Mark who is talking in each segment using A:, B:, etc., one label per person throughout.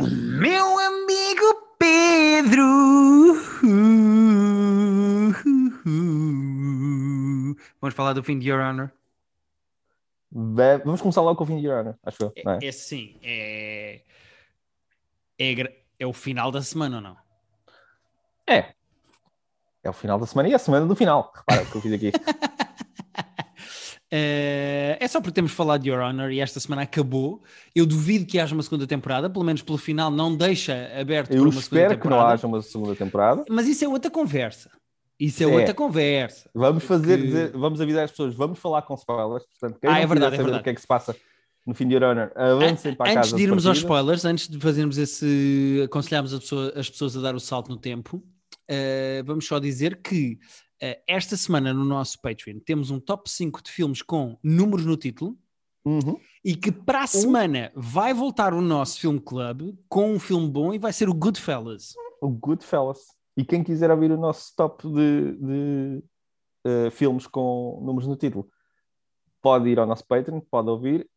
A: Meu amigo Pedro. Vamos falar do fim de Your Honor?
B: Vamos começar logo com o fim de Your Honor, acho eu. é?
A: É, é sim, é... É, é o final da semana ou não?
B: É. É o final da semana e a semana do final. Repara o que eu fiz aqui.
A: Eh, é só porque temos falado de Your Honor e esta semana acabou. Eu duvido que haja uma segunda temporada, pelo menos pelo final não deixa aberto
B: Eu
A: para uma segunda
B: espero que não
A: temporada.
B: haja uma segunda temporada.
A: Mas isso é outra conversa. Isso é,
B: É.
A: outra conversa.
B: Vamos fazer,
A: Que-
B: dizer- vamos avisar as pessoas, vamos falar com spoilers. Portanto, quem
A: Ah, é verdade, é
B: saber
A: verdade.
B: o que é que se passa no fim de Your Honor, avancem para a casa
A: Antes de irmos aos
B: partida.
A: spoilers, antes de fazermos esse. aconselharmos pessoa- as pessoas a dar o salto no tempo, eh, vamos só dizer que esta semana no nosso Patreon temos um top 5 de filmes com números no título
B: Uhum.
A: e que para a semana vai voltar o nosso filme club com um filme bom e vai ser o Goodfellas.
B: O Goodfellas. E quem quiser ouvir o nosso top de, de, eh, filmes com números no título, pode ir ao nosso Patreon, pode ouvir.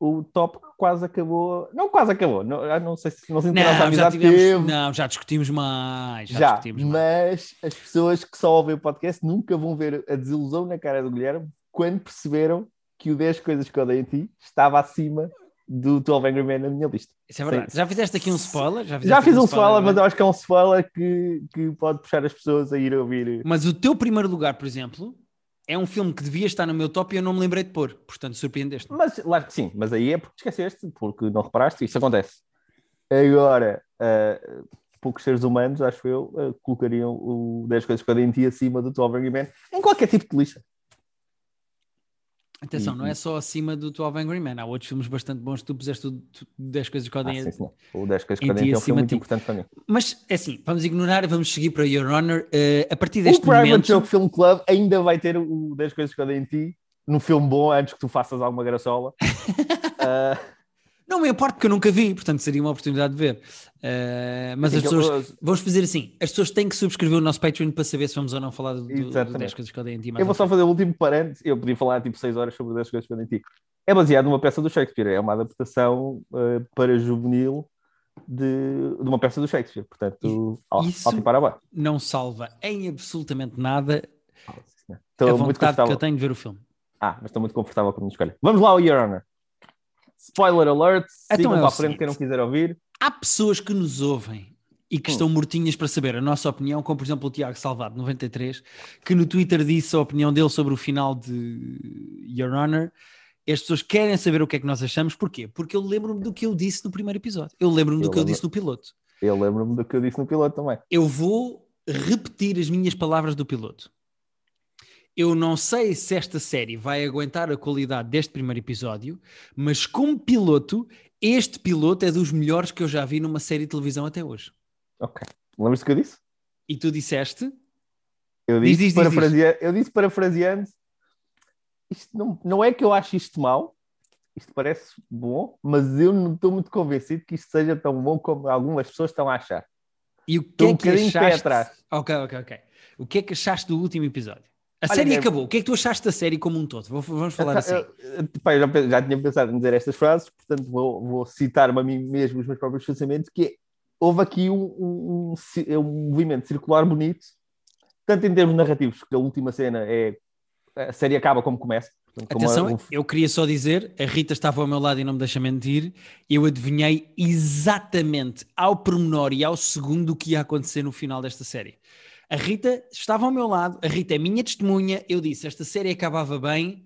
B: O top quase acabou. Não, quase acabou. Não, ah, não sei se não se a nossa
A: Não, já
B: amizade
A: tivemos,
B: teve.
A: não, já discutimos mais. Já,
B: Já,
A: discutimos mais.
B: mas as pessoas que só ouvem o podcast nunca vão ver a desilusão na cara do Guilherme quando perceberam que o 10 Coisas que Odeio em Ti estava acima do 12 Angry Men na minha lista.
A: Isso é verdade.
B: Sim.
A: Já fizeste aqui um spoiler? Já,
B: Já fiz um spoiler, mas
A: não é?
B: eu acho que é um spoiler que, que pode puxar as pessoas a ir ouvir.
A: Mas o teu primeiro lugar, por exemplo, é um filme que devia estar no meu top e eu não me lembrei de pôr. Portanto, surpreendeste.
B: Mas lá, sim, mas aí é porque te esqueceste, porque não reparaste, isso acontece. Agora, ah, poucos seres humanos, acho eu, ah, colocariam o 10 Coisas que Odeio em Ti acima do 12 Angry Men em qualquer tipo de lista.
A: Atenção,
B: E-
A: não é só acima do 12 Angry Men. Há outros filmes bastante bons que tu puseste o tu- 10 coisas que
B: Ah,
A: odem.
B: sim, sim. O 10 Coisas que Odeio é um filme muito
A: ti.
B: importante para mim.
A: Mas, é assim, vamos ignorar, vamos seguir para Your Honor. Eh, a partir
B: O
A: deste
B: Private
A: momento...
B: Joke Film Club ainda vai ter o 10 Coisas que Odeio em Ti num filme bom antes que tu faças alguma graçola. Ah,
A: Não me importa porque eu nunca vi, portanto seria uma oportunidade de ver. Eh, mas
B: assim,
A: as
B: que eu-
A: pessoas... Vamos fazer assim, as pessoas têm que subscrever o nosso Patreon para saber se vamos ou não falar do, do, do
B: Exatamente.
A: 10 coisas que odem em ti.
B: Eu vou só fazer o último parênteses. Eu podia falar tipo 6 horas sobre 10 coisas que eu nem ti. É baseado numa peça do Shakespeare. É uma adaptação eh, para juvenil de, de uma peça do Shakespeare. Portanto,
A: Isso-
B: e parabéns.
A: Não salva em absolutamente nada
B: Estou
A: a
B: muito
A: vontade que
B: confortável.
A: eu tenho de ver o filme.
B: Ah, mas estou muito confortável com a minha escolha. Vamos lá ao Your Honor. Spoiler alert.
A: Então
B: Sigam
A: é
B: para a frente
A: seguinte.
B: quem não quiser ouvir.
A: Há pessoas que nos ouvem e que
B: Hum.
A: estão mortinhas para saber a nossa opinião, como por exemplo o Tiago Salvado, 93, que no Twitter disse a opinião dele sobre o final de Your Honor. As pessoas querem saber o que é que nós achamos, porquê? Porque eu lembro-me do que eu disse no primeiro episódio. Eu lembro-me do
B: Eu
A: que eu disse no piloto.
B: Eu lembro-me do que eu disse no piloto também.
A: Eu vou repetir as minhas palavras do piloto. Eu não sei se esta série vai aguentar a qualidade deste primeiro episódio, mas como piloto, este piloto é dos melhores que eu já vi numa série de televisão até hoje.
B: Ok. Lembras do que eu disse?
A: E tu disseste?
B: Eu disse,
A: diz, diz,
B: parafrasea- eu disse parafraseando, isto não, não é que eu acho isto mau, isto parece bom, mas eu não estou muito convencido que isto seja tão bom como algumas pessoas estão a achar.
A: E o que
B: Estou
A: é
B: um
A: que
B: pé
A: achaste?
B: atrás.
A: Ok, ok, ok. O que é que achaste do último episódio? A
B: Olha,
A: série
B: é-
A: acabou. O que é que tu achaste da série como um todo? Vamos falar assim.
B: Eu, eu, pá, eu já, já tinha pensado em dizer estas frases, portanto vou, vou citar-me a mim mesmo os meus próprios pensamentos, que é, houve aqui um, um, um ci- um movimento circular bonito, tanto em termos narrativos, que a última cena é a série acaba como começa. Portanto, como
A: Atenção,
B: a- um-
A: eu queria só dizer, a Rita estava ao meu lado e não me deixa mentir, eu adivinhei exatamente ao pormenor e ao segundo o que ia acontecer no final desta série. A Rita estava ao meu lado, a Rita é minha testemunha, eu disse, esta série acabava bem,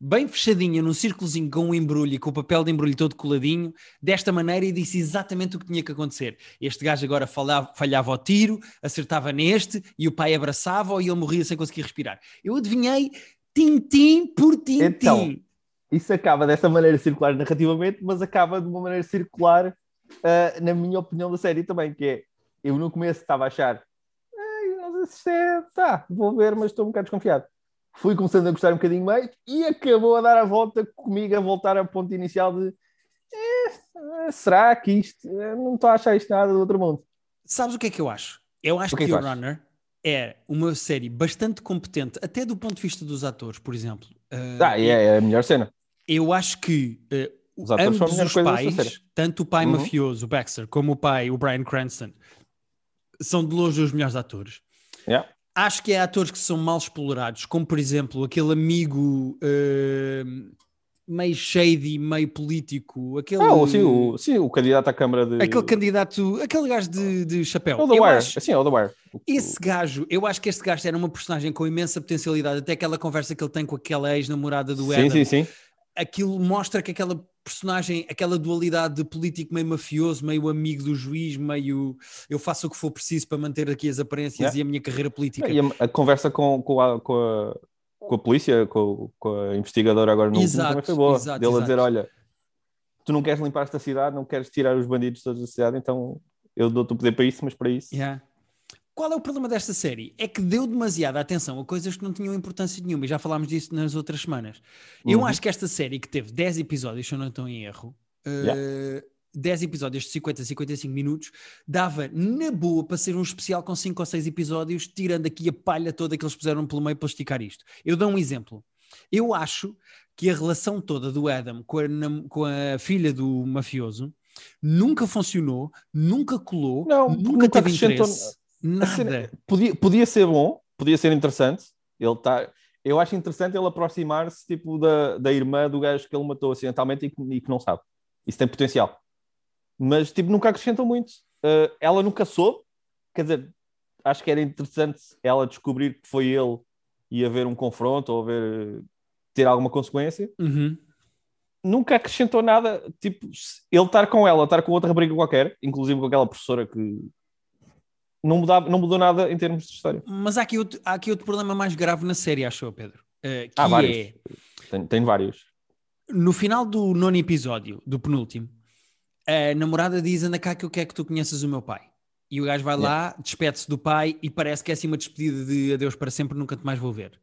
A: bem fechadinha, num círculozinho com um embrulho e com o papel de embrulho todo coladinho, desta maneira e disse exatamente o que tinha que acontecer. Este gajo agora falhava, falhava ao tiro, acertava neste e o pai abraçava-o e ele morria sem conseguir respirar. Eu adivinhei tintim por tintim.
B: Então, isso acaba dessa maneira circular narrativamente, mas acaba de uma maneira circular, ah, na minha opinião, da série também, que é, eu no começo estava a achar, "Ai, não sei se isto é, tá, vou ver, mas estou um bocado desconfiado. Fui começando a gostar um bocadinho mais e acabou a dar a volta comigo a voltar ao ponto inicial de "Eh, será que isto, eh, não estou a achar isto nada do outro mundo.
A: Sabes o que é que eu acho? Eu acho
B: O que
A: que,
B: é que
A: Your? Runner é uma série bastante competente, até do ponto de vista dos atores, por exemplo. Uh,
B: Ah, e é, é a melhor cena.
A: Eu acho que uh,
B: Os
A: ambos os pais, tanto o pai
B: Uhum.
A: mafioso, o Baxter, como o pai, o Brian Cranston, são de longe os melhores atores.
B: Yeah.
A: Acho que há atores que são mal explorados, como por exemplo aquele amigo eh, meio shady, meio político, aquele,
B: Ah, o, sim, o, sim, o candidato à Câmara de.
A: aquele candidato, aquele gajo de, de chapéu.
B: O The Wire.
A: acho-
B: Sim, é o The Wire.
A: Esse gajo, eu acho que este gajo era uma personagem com imensa potencialidade, até aquela conversa que ele tem com aquela ex-namorada do
B: Sim,
A: Adam.
B: sim, sim.
A: Aquilo mostra que aquela personagem, aquela dualidade de político meio mafioso, meio amigo do juiz, meio eu faço o que for preciso para manter aqui as aparências e a minha carreira política.
B: E a, a conversa com, com, a, com, a, com a polícia, com, com a investigadora agora no último
A: Exato,
B: também foi boa.
A: exato,
B: Dele a
A: exato.
B: dizer: olha, tu não queres limpar esta cidade, não queres tirar os bandidos da cidade, então eu dou-te o poder para isso, mas para isso.
A: Yeah. Qual é o problema desta série? É que deu demasiada atenção a coisas que não tinham importância nenhuma, e já falámos disso nas outras semanas. Eu
B: Uhum.
A: acho que esta série, que teve 10 episódios, se eu não estou em erro, eh, 10 episódios de 50 a 55 minutos, dava na boa para ser um especial com 5 ou 6 episódios, tirando aqui a palha toda que eles puseram pelo meio para esticar isto. Eu dou um exemplo. Eu acho que a relação toda do Adam com a, com a filha do mafioso nunca funcionou, nunca colou,
B: Não,
A: nunca,
B: nunca
A: teve interesse. Nada.
B: cena- podia, podia ser bom, podia ser interessante. Ele tá, eu acho interessante ele aproximar-se tipo, da, da irmã do gajo que ele matou acidentalmente e que, e que não sabe. Isso tem potencial. Mas tipo, nunca acrescentou muito. Uh, ela nunca soube. Quer dizer, acho que era interessante ela descobrir que foi ele e haver um confronto ou haver ter alguma consequência.
A: Uhum.
B: Nunca acrescentou nada. Tipo, ele estar com ela, estar com outra rapariga qualquer, inclusive com aquela professora que não, mudava, não mudou nada em termos de história.
A: Mas há aqui, outro, há aqui outro problema mais grave na série, acho eu, Pedro. Uh,
B: Há vários.
A: é,
B: Tem, tem vários.
A: no final do nono episódio, do penúltimo, a namorada diz: Anda cá que eu quero que tu conheças o meu pai. E o gajo vai lá, despede-se do pai e parece que é assim uma despedida de adeus para sempre, nunca te mais vou ver.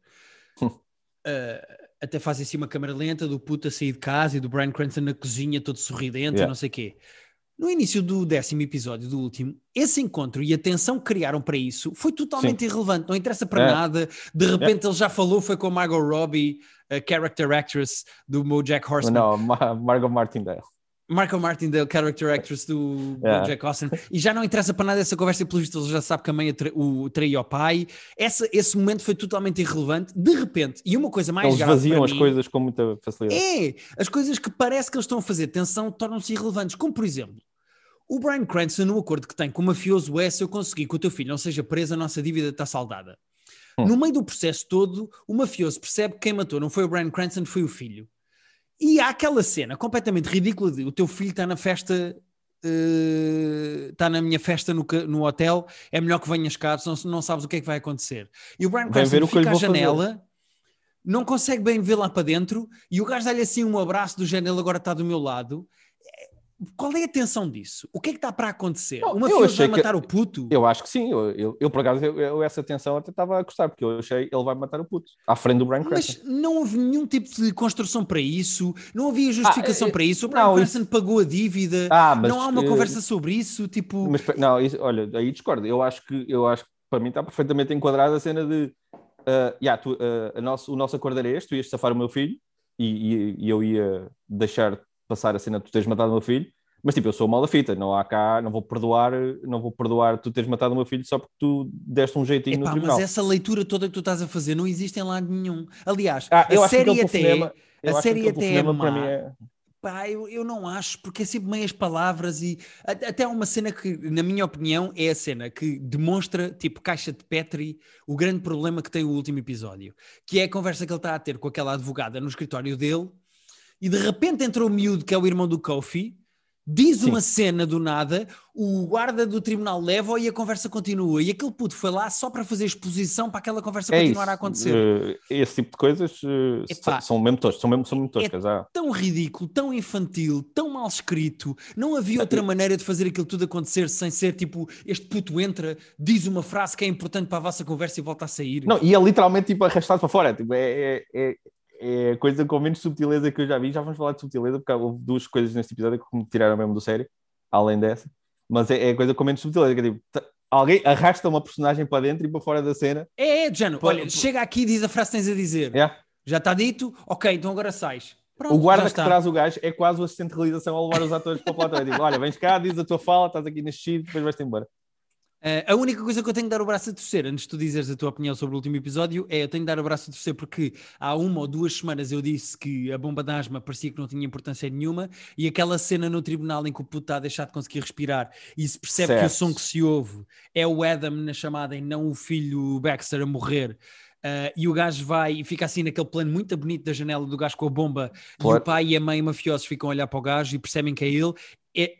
A: Uh, até faz assim uma câmera lenta do puto a sair de casa e do Brian Cranston na cozinha, todo sorridente e
B: Yeah.
A: não sei o quê. No início do décimo episódio, do último, esse encontro e a tensão que criaram para isso foi totalmente irrelevante, não interessa para
B: É.
A: nada. De repente ele já falou, foi com a Margot Robbie, a character actress do Bojack Horseman.
B: Não, Ma- Margot Martindale.
A: Marco Martindale, character actress do
B: Yeah.
A: Jack Austin, e já não interessa para nada essa conversa, e pelo visto ele já sabe que a mãe atra- o traiu ao pai. Essa, esse momento foi totalmente irrelevante. De repente, e uma coisa mais
B: Eles vaziam as
A: mim,
B: coisas com muita facilidade.
A: É, as coisas que parece que eles estão a fazer tensão tornam-se irrelevantes, como por exemplo, o Brian Cranston no acordo que tem com o mafioso é se eu conseguir que o teu filho não seja preso, a nossa dívida está saldada.
B: Hum.
A: No meio do processo todo, o mafioso percebe que quem matou não foi o Brian Cranston, foi o filho. E há aquela cena completamente ridícula de o teu filho está na festa, eh, está na minha festa no, no hotel, é melhor que venhas cá, senão não sabes o que é que vai acontecer. E o Brian Cranston fica à
B: vou fazer.
A: janela, não consegue bem ver lá para dentro, e o gajo dá-lhe assim um abraço do género, ele agora está do meu lado. Qual é a tensão disso? O que é que está para acontecer?
B: Não,
A: o mafioso vai
B: que-
A: matar o puto?
B: Eu acho que sim. Eu, eu, eu, por acaso, eu, eu essa tensão até estava a gostar, porque eu achei ele vai matar o puto à frente do Brian Cranston.
A: Mas não houve nenhum tipo de construção para isso, não havia justificação
B: Ah,
A: para isso. O Brian
B: não,
A: Cranston
B: isso-
A: pagou a dívida,
B: Ah, mas,
A: não há uma conversa sobre isso. Tipo,
B: Mas não, isso- olha, aí discordo. Eu acho que eu acho que para mim está perfeitamente enquadrada a cena de ah, yeah, tu, ah, a nosso, o nosso acordo era este, tu ias safar o meu filho e, e- e eu ia deixar passar a cena de tu teres matado o meu filho, mas tipo, eu sou mal da fita, não há cá, não vou perdoar, não vou perdoar tu teres matado o meu filho só porque tu deste um jeitinho no
A: epá,
B: tribunal.
A: mas essa leitura toda que tu estás a fazer não existe em lado nenhum. Aliás,
B: Ah,
A: a série até. a série até é má.
B: é-
A: Pá, eu, eu não acho, porque é sempre meias palavras e até uma cena que, na minha opinião, é a cena que demonstra, tipo caixa de Petri, o grande problema que tem o último episódio, que é a conversa que ele está a ter com aquela advogada no escritório dele e de repente entra o miúdo, que é o irmão do Kofi, diz
B: Sim.
A: uma cena do nada, o guarda do tribunal leva e a conversa continua. E aquele puto foi lá só para fazer exposição para aquela conversa
B: é
A: continuar
B: isso.
A: a acontecer.
B: Eh, esse tipo de coisas eh,
A: Epá.
B: são mesmo toscas, são mesmo, são mesmo toscas. ah.
A: tão ridículo, tão infantil, tão mal escrito. Não havia outra maneira de fazer aquilo tudo acontecer sem ser tipo: este puto entra, diz uma frase que é importante para a vossa conversa e volta a sair.
B: Não, e é literalmente tipo arrastado para fora. Tipo, é, é, é, a coisa com menos subtileza que eu já vi. Já vamos falar de subtileza, porque houve duas coisas neste episódio que me tiraram mesmo do sério, além dessa. Mas é, é a coisa com menos subtileza. Que é, tipo, t- alguém arrasta uma personagem para dentro e para fora da cena.
A: É, é, Jano, olha, chega aqui e diz a frase que tens a dizer.
B: Yeah.
A: Já está dito? Ok, então agora sais. Pronto,
B: o guarda que traz o gajo é quase o assistente de realização a levar os atores para o platô. É tipo, olha, vens cá, diz a tua fala, estás aqui neste sítio, depois vais-te embora.
A: Eh, a única coisa que eu tenho de dar o braço a torcer, antes de tu dizeres a tua opinião sobre o último episódio, é eu tenho de dar o braço a torcer porque há uma ou duas semanas eu disse que a bomba de asma parecia que não tinha importância nenhuma e aquela cena no tribunal em que o puto está a deixar de conseguir respirar e se percebe que o
B: Certo.
A: som que se ouve é o Adam na chamada e não o filho Baxter a morrer. eh, e o gajo vai e fica assim naquele plano muito bonito da janela do gajo com a bomba e o pai e a mãe mafiosos ficam a olhar para o gajo e percebem que é ele. É,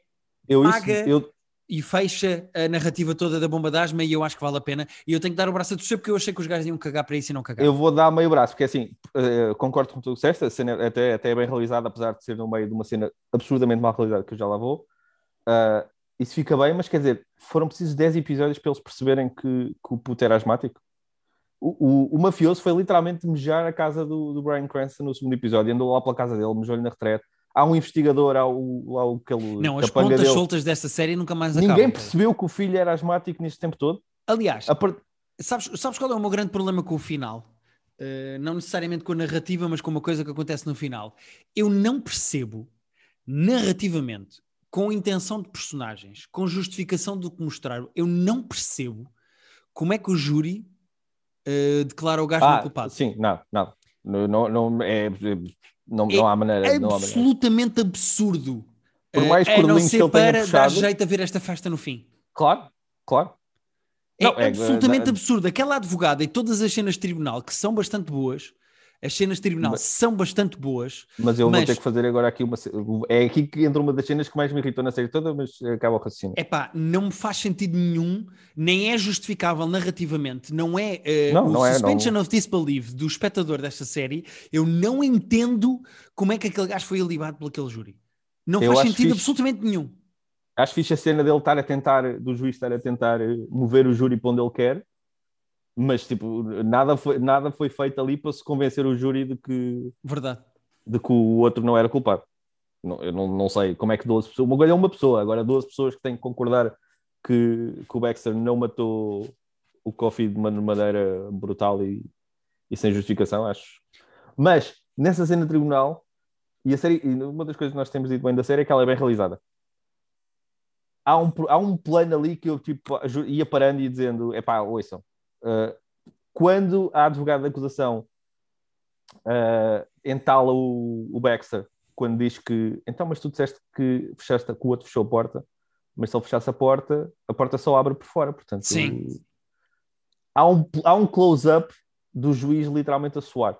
B: Eu, isso,
A: Paga-
B: eu,
A: e fecha a narrativa toda da bomba de asma e eu acho que vale a pena. E eu tenho que dar o braço a torcer porque eu achei que os gajos iam cagar para isso e não cagar.
B: eu vou dar meio braço, porque assim, eh, concordo com o que disseste, a cena até, até é bem realizada, apesar de ser no meio de uma cena absurdamente mal realizada, que eu já lá vou. Ah, isso fica bem, mas quer dizer, foram precisos 10 episódios para eles perceberem que, que o puto era asmático. O, o, o mafioso foi literalmente mejar a casa do, do Brian Cranston no segundo episódio, andou lá pela casa dele, mejou-lhe na retrete. Há um investigador, há o, lá o aquele
A: não, as pontas
B: dele.
A: soltas dessa série nunca mais
B: Ninguém
A: acabam.
B: percebeu que o filho era asmático neste tempo todo.
A: Aliás, sabes, sabes qual é o meu grande problema com o final? Uh, não necessariamente com a narrativa, mas com uma coisa que acontece no final. Eu não percebo narrativamente, com intenção de personagens, com justificação do que mostraram, eu não percebo como é que o júri uh, declara o gajo
B: Ah,
A: culpado.
B: sim, não, não. Não, não, não, é, não,
A: É
B: não há maneira. não há maneira.
A: absolutamente absurdo.
B: Por
A: Eh,
B: mais
A: a não ser
B: que ele tenha
A: para dar
B: puxado.
A: jeito a ver esta festa no fim.
B: Claro, claro.
A: É,
B: Não, é-
A: absolutamente
B: é-
A: absurdo. Aquela advogada e todas as cenas de tribunal que são bastante boas, as cenas de tribunal
B: Mas-
A: são bastante boas.
B: Mas eu
A: Mas-
B: vou ter que fazer agora aqui uma. É aqui que entra uma das cenas que mais me irritou na série toda, mas acaba o raciocínio.
A: Epá, não me faz sentido nenhum, nem é justificável narrativamente, não é eh,
B: Não,
A: o
B: não é,
A: suspension
B: não.
A: of disbelief do espectador desta série, eu não entendo como é que aquele gajo foi alibado por aquele júri. Não
B: Eu
A: faz sentido
B: fixe.
A: absolutamente nenhum.
B: Acho fixe a cena dele estar a tentar, do juiz estar a tentar eh, mover o júri para onde ele quer, mas tipo, nada foi, nada foi feito ali para se convencer o júri de que,
A: Verdade.
B: de que o outro não era culpado. Não, eu não, não sei como é que 12 pessoas. Uma coisa é uma pessoa, agora 12 pessoas que têm que concordar que, que o Baxter não matou o Coffee de uma maneira brutal e, e sem justificação, acho. Mas nessa cena de tribunal, e a série, uma das coisas que nós temos dito bem da série é que ela é bem realizada. Há um, há um plano ali que eu tipo, ia parando e dizendo: epá, ouçam, uh, quando a advogada da acusação uh, entala o, o Baxter quando diz que então, mas tu disseste que fechaste que o outro fechou a porta, mas se ele fechasse a porta, a porta só abre por fora, portanto
A: Sim.
B: há um, há um close-up do juiz literalmente a suar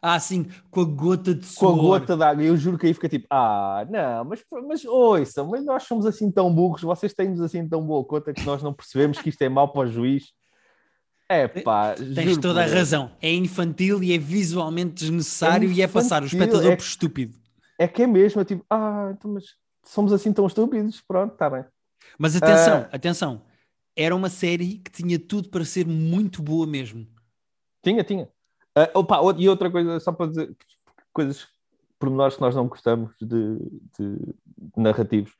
A: Ah, sim, com a gota de
B: com a
A: suor.
B: gota d'água, eu juro que aí fica tipo, ah, não, mas, mas ouçam, mas nós somos assim tão burros, vocês têm-nos assim tão boa conta que nós não percebemos que isto é mau para o juiz. É pá,
A: Tens toda a razão. É infantil e é visualmente desnecessário
B: É
A: e é passar o espectador
B: é-
A: por estúpido.
B: É que é mesmo, é tipo, ah, então, mas somos assim tão estúpidos, pronto, está bem.
A: Mas atenção,
B: Ah.
A: atenção. Era uma série que tinha tudo para ser muito boa mesmo.
B: Tinha, tinha. Ah, opa, e outra coisa, só para dizer, coisas, pormenores que nós não gostamos de, de narrativos.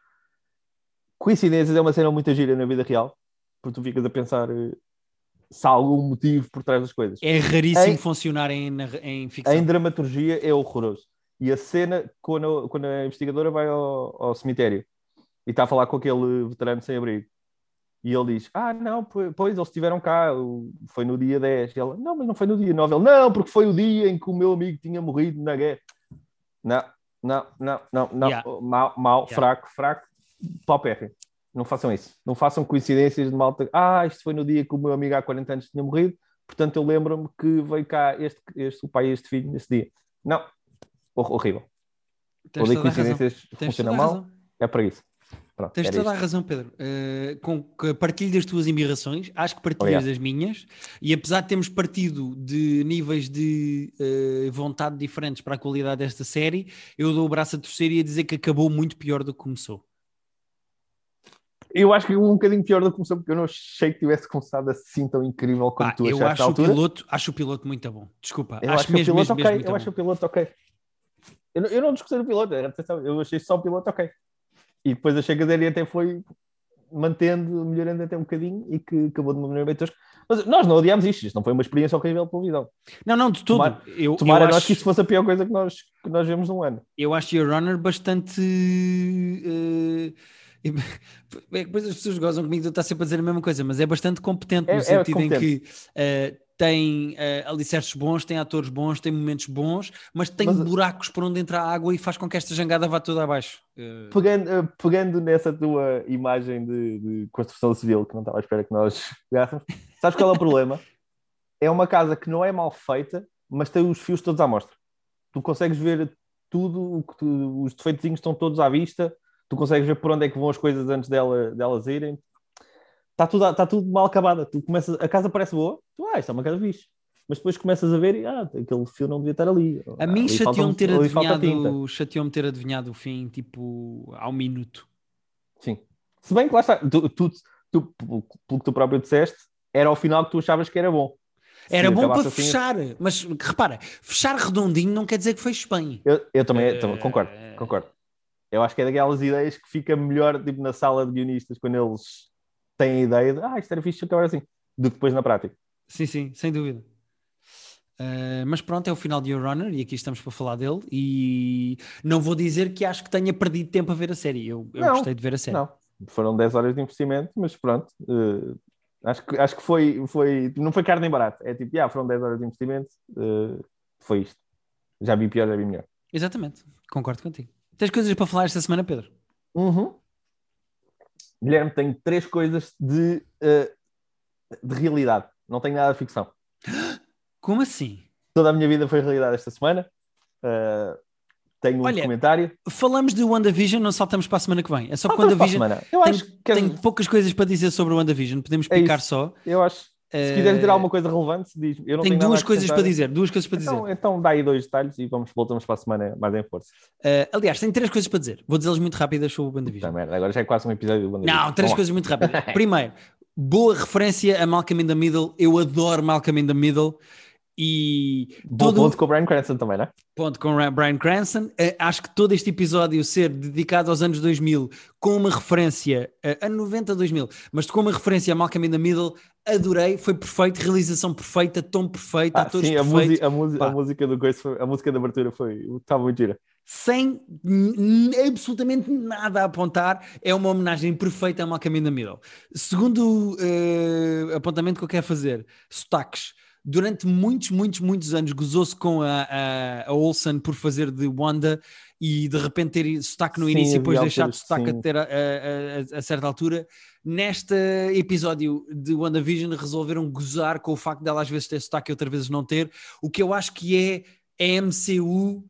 B: Coincidências é uma cena muito gira na vida real, porque tu ficas a pensar eh, se há algum motivo por trás das coisas.
A: É raríssimo
B: Em-
A: funcionar em, em ficção.
B: Em dramaturgia é horroroso. E a cena, quando, quando a investigadora vai ao, ao cemitério e está a falar com aquele veterano sem abrigo, e ele diz: Ah, não, po- pois eles estiveram cá, foi no dia 10. E ela: Não, mas não foi no dia 9. Ele: Não, porque foi o dia em que o meu amigo tinha morrido na guerra. Não, não, não, não, não.
A: Yeah.
B: Mal, mal
A: Yeah.
B: fraco, fraco, paupérrimo. Não façam isso. Não façam coincidências de malta. Ah, isto foi no dia que o meu amigo há 40 anos tinha morrido, portanto eu lembro-me que veio cá este, este, o pai e este filho nesse dia. Não. Hor- horrível.
A: Tens a razão.
B: coincidências funcionam
A: a
B: mal. É para isso. Pronto,
A: Tens toda a
B: isto.
A: razão, Pedro. Uh, com que partilho das tuas embirrações, acho que partilhas
B: Obrigado.
A: das minhas, e apesar de termos partido de níveis de uh, vontade diferentes para a qualidade desta série, eu dou o braço a torcer e a dizer que acabou muito pior do que começou.
B: Eu acho que um bocadinho pior do que começou, porque eu não achei que tivesse começado assim tão incrível como
A: Pá,
B: tu
A: eu
B: achaste
A: acho
B: na
A: o,
B: altura.
A: piloto, acho o piloto muito bom. Desculpa,
B: Eu
A: acho,
B: acho, que o
A: mesmo,
B: piloto
A: mesmo,
B: ok.
A: mesmo
B: eu
A: bom.
B: acho o piloto ok. Eu, não- eu não discuti o piloto, atenção, eu achei só o piloto ok. E depois achei que a série até foi mantendo, melhorando até um bocadinho e que acabou de uma maneira bem tosca. Mas nós não odiámos isto, isto não foi uma experiência horrível de televisão.
A: Não, não, de tudo.
B: Tomara,
A: eu,
B: tomara
A: eu
B: nós
A: acho,
B: que isto fosse a pior coisa que nós, que nós vemos num ano.
A: eu acho Your Honor bastante. Eh, é depois as pessoas gozam comigo de eu estar sempre a dizer a mesma coisa, mas é bastante competente
B: É-
A: no
B: é
A: sentido em
B: competente.
A: que eh, tem eh, alicerces bons, tem atores bons, tem momentos bons, mas tem
B: Mas-
A: buracos por onde entra a água e faz com que esta jangada vá toda abaixo. Eh,
B: Pegando, eh, pegando nessa tua imagem de, de construção civil, que não estava à espera que nós pegássemos, sabes qual é o problema? É uma casa que não é mal feita, mas tem os fios todos à mostra. Tu consegues ver tudo, o que tu- os defeitos estão todos à vista, tu consegues ver por onde é que vão as coisas antes dela, delas irem. Está tudo, está tudo mal acabada. Tu começas, a casa parece boa, tu, ah, isto é uma casa fixe. Mas depois começas a ver e, ah, aquele fio não devia estar ali.
A: a mim chateou-me
B: um-
A: ter, adivinhado, chateou ter adivinhado o fim, tipo, ao minuto.
B: Sim. Se bem que lá está, tu, tu, tu, pelo que tu próprio disseste, era ao final que tu achavas que era bom.
A: Era bom para
B: assim,
A: fechar, mas repara, fechar redondinho não quer dizer que feche bem.
B: Eu, eu também, também concordo, concordo. Eu acho que é daquelas ideias que fica melhor tipo, na sala de guionistas quando eles têm a ideia de ah, isto era fixe acabar assim, do que depois na prática.
A: Sim, sim, sem dúvida. Uh, mas pronto, é o final de Your Honor e aqui estamos para falar dele. E não vou dizer que acho que tenha perdido tempo a ver a série. Eu, eu
B: Não,
A: gostei de ver a série.
B: Não, foram 10 horas de investimento, mas pronto. eh, acho que, acho que foi, foi, não foi carne em barato. É tipo, ah, foram 10 horas de investimento, eh, foi isto. Já vi pior, já vi melhor.
A: Exatamente, concordo contigo. Tens coisas para falar esta semana, Pedro?
B: Uhum. Guilherme, tenho três coisas de, eh, de realidade. Não tenho nada de ficção.
A: Como assim?
B: Toda a minha vida foi realidade esta semana. Eh, tenho um
A: Olha,
B: documentário.
A: Falamos de WandaVision, não saltamos para a semana que vem. É só que
B: Falta para a
A: WandaVision
B: semana. Eu acho que
A: tem poucas coisas para dizer sobre o WandaVision. Podemos
B: É
A: picar
B: isso.
A: só.
B: eu acho. Se
A: Eh,
B: quiseres dizer alguma coisa relevante, diz. Eu não
A: Tenho
B: tenho
A: duas coisas para dizer. Duas coisas para dizer.
B: Então, então dá aí dois detalhes e vamos, voltamos para a semana mais em força.
A: Uh, aliás, tenho três coisas para dizer. Vou dizê-las muito rápidas sobre o
B: Tá,
A: WandaVision.
B: merda, agora já é quase um episódio do WandaVision.
A: Não, três
B: Vamos lá.
A: coisas muito rápidas. Primeiro, boa referência a Malcolm in the Middle. Eu adoro Malcolm in the Middle. E
B: Bom
A: todo
B: ponto com o Brian Cranston também, não é?
A: ponto com o Brian Cranston. Eh, acho que todo este episódio ser dedicado aos anos 2000 com uma referência a 90 2000, mas com uma referência a Malcolm in the Middle, adorei, foi perfeito, realização perfeita, tom perfeito,
B: Ah,
A: atores
B: sim, a,
A: perfeitos.
B: música, a, música, a música do foi- a música de abertura foi. Estava muito gira.
A: sem absolutamente nada a apontar, é uma homenagem perfeita a Malcolm in the Middle. Segundo eh, apontamento que eu quero fazer, sotaques. Durante muitos, muitos, muitos anos gozou-se com a, a, a Olsen por fazer de Wanda e de repente ter sotaque no
B: Sim,
A: início e depois deixar de sotaque a,
B: sim.
A: ter a, a- certa altura. Neste episódio de WandaVision resolveram gozar com o facto dela às vezes ter sotaque e outras vezes não ter, o que eu acho que é a MCU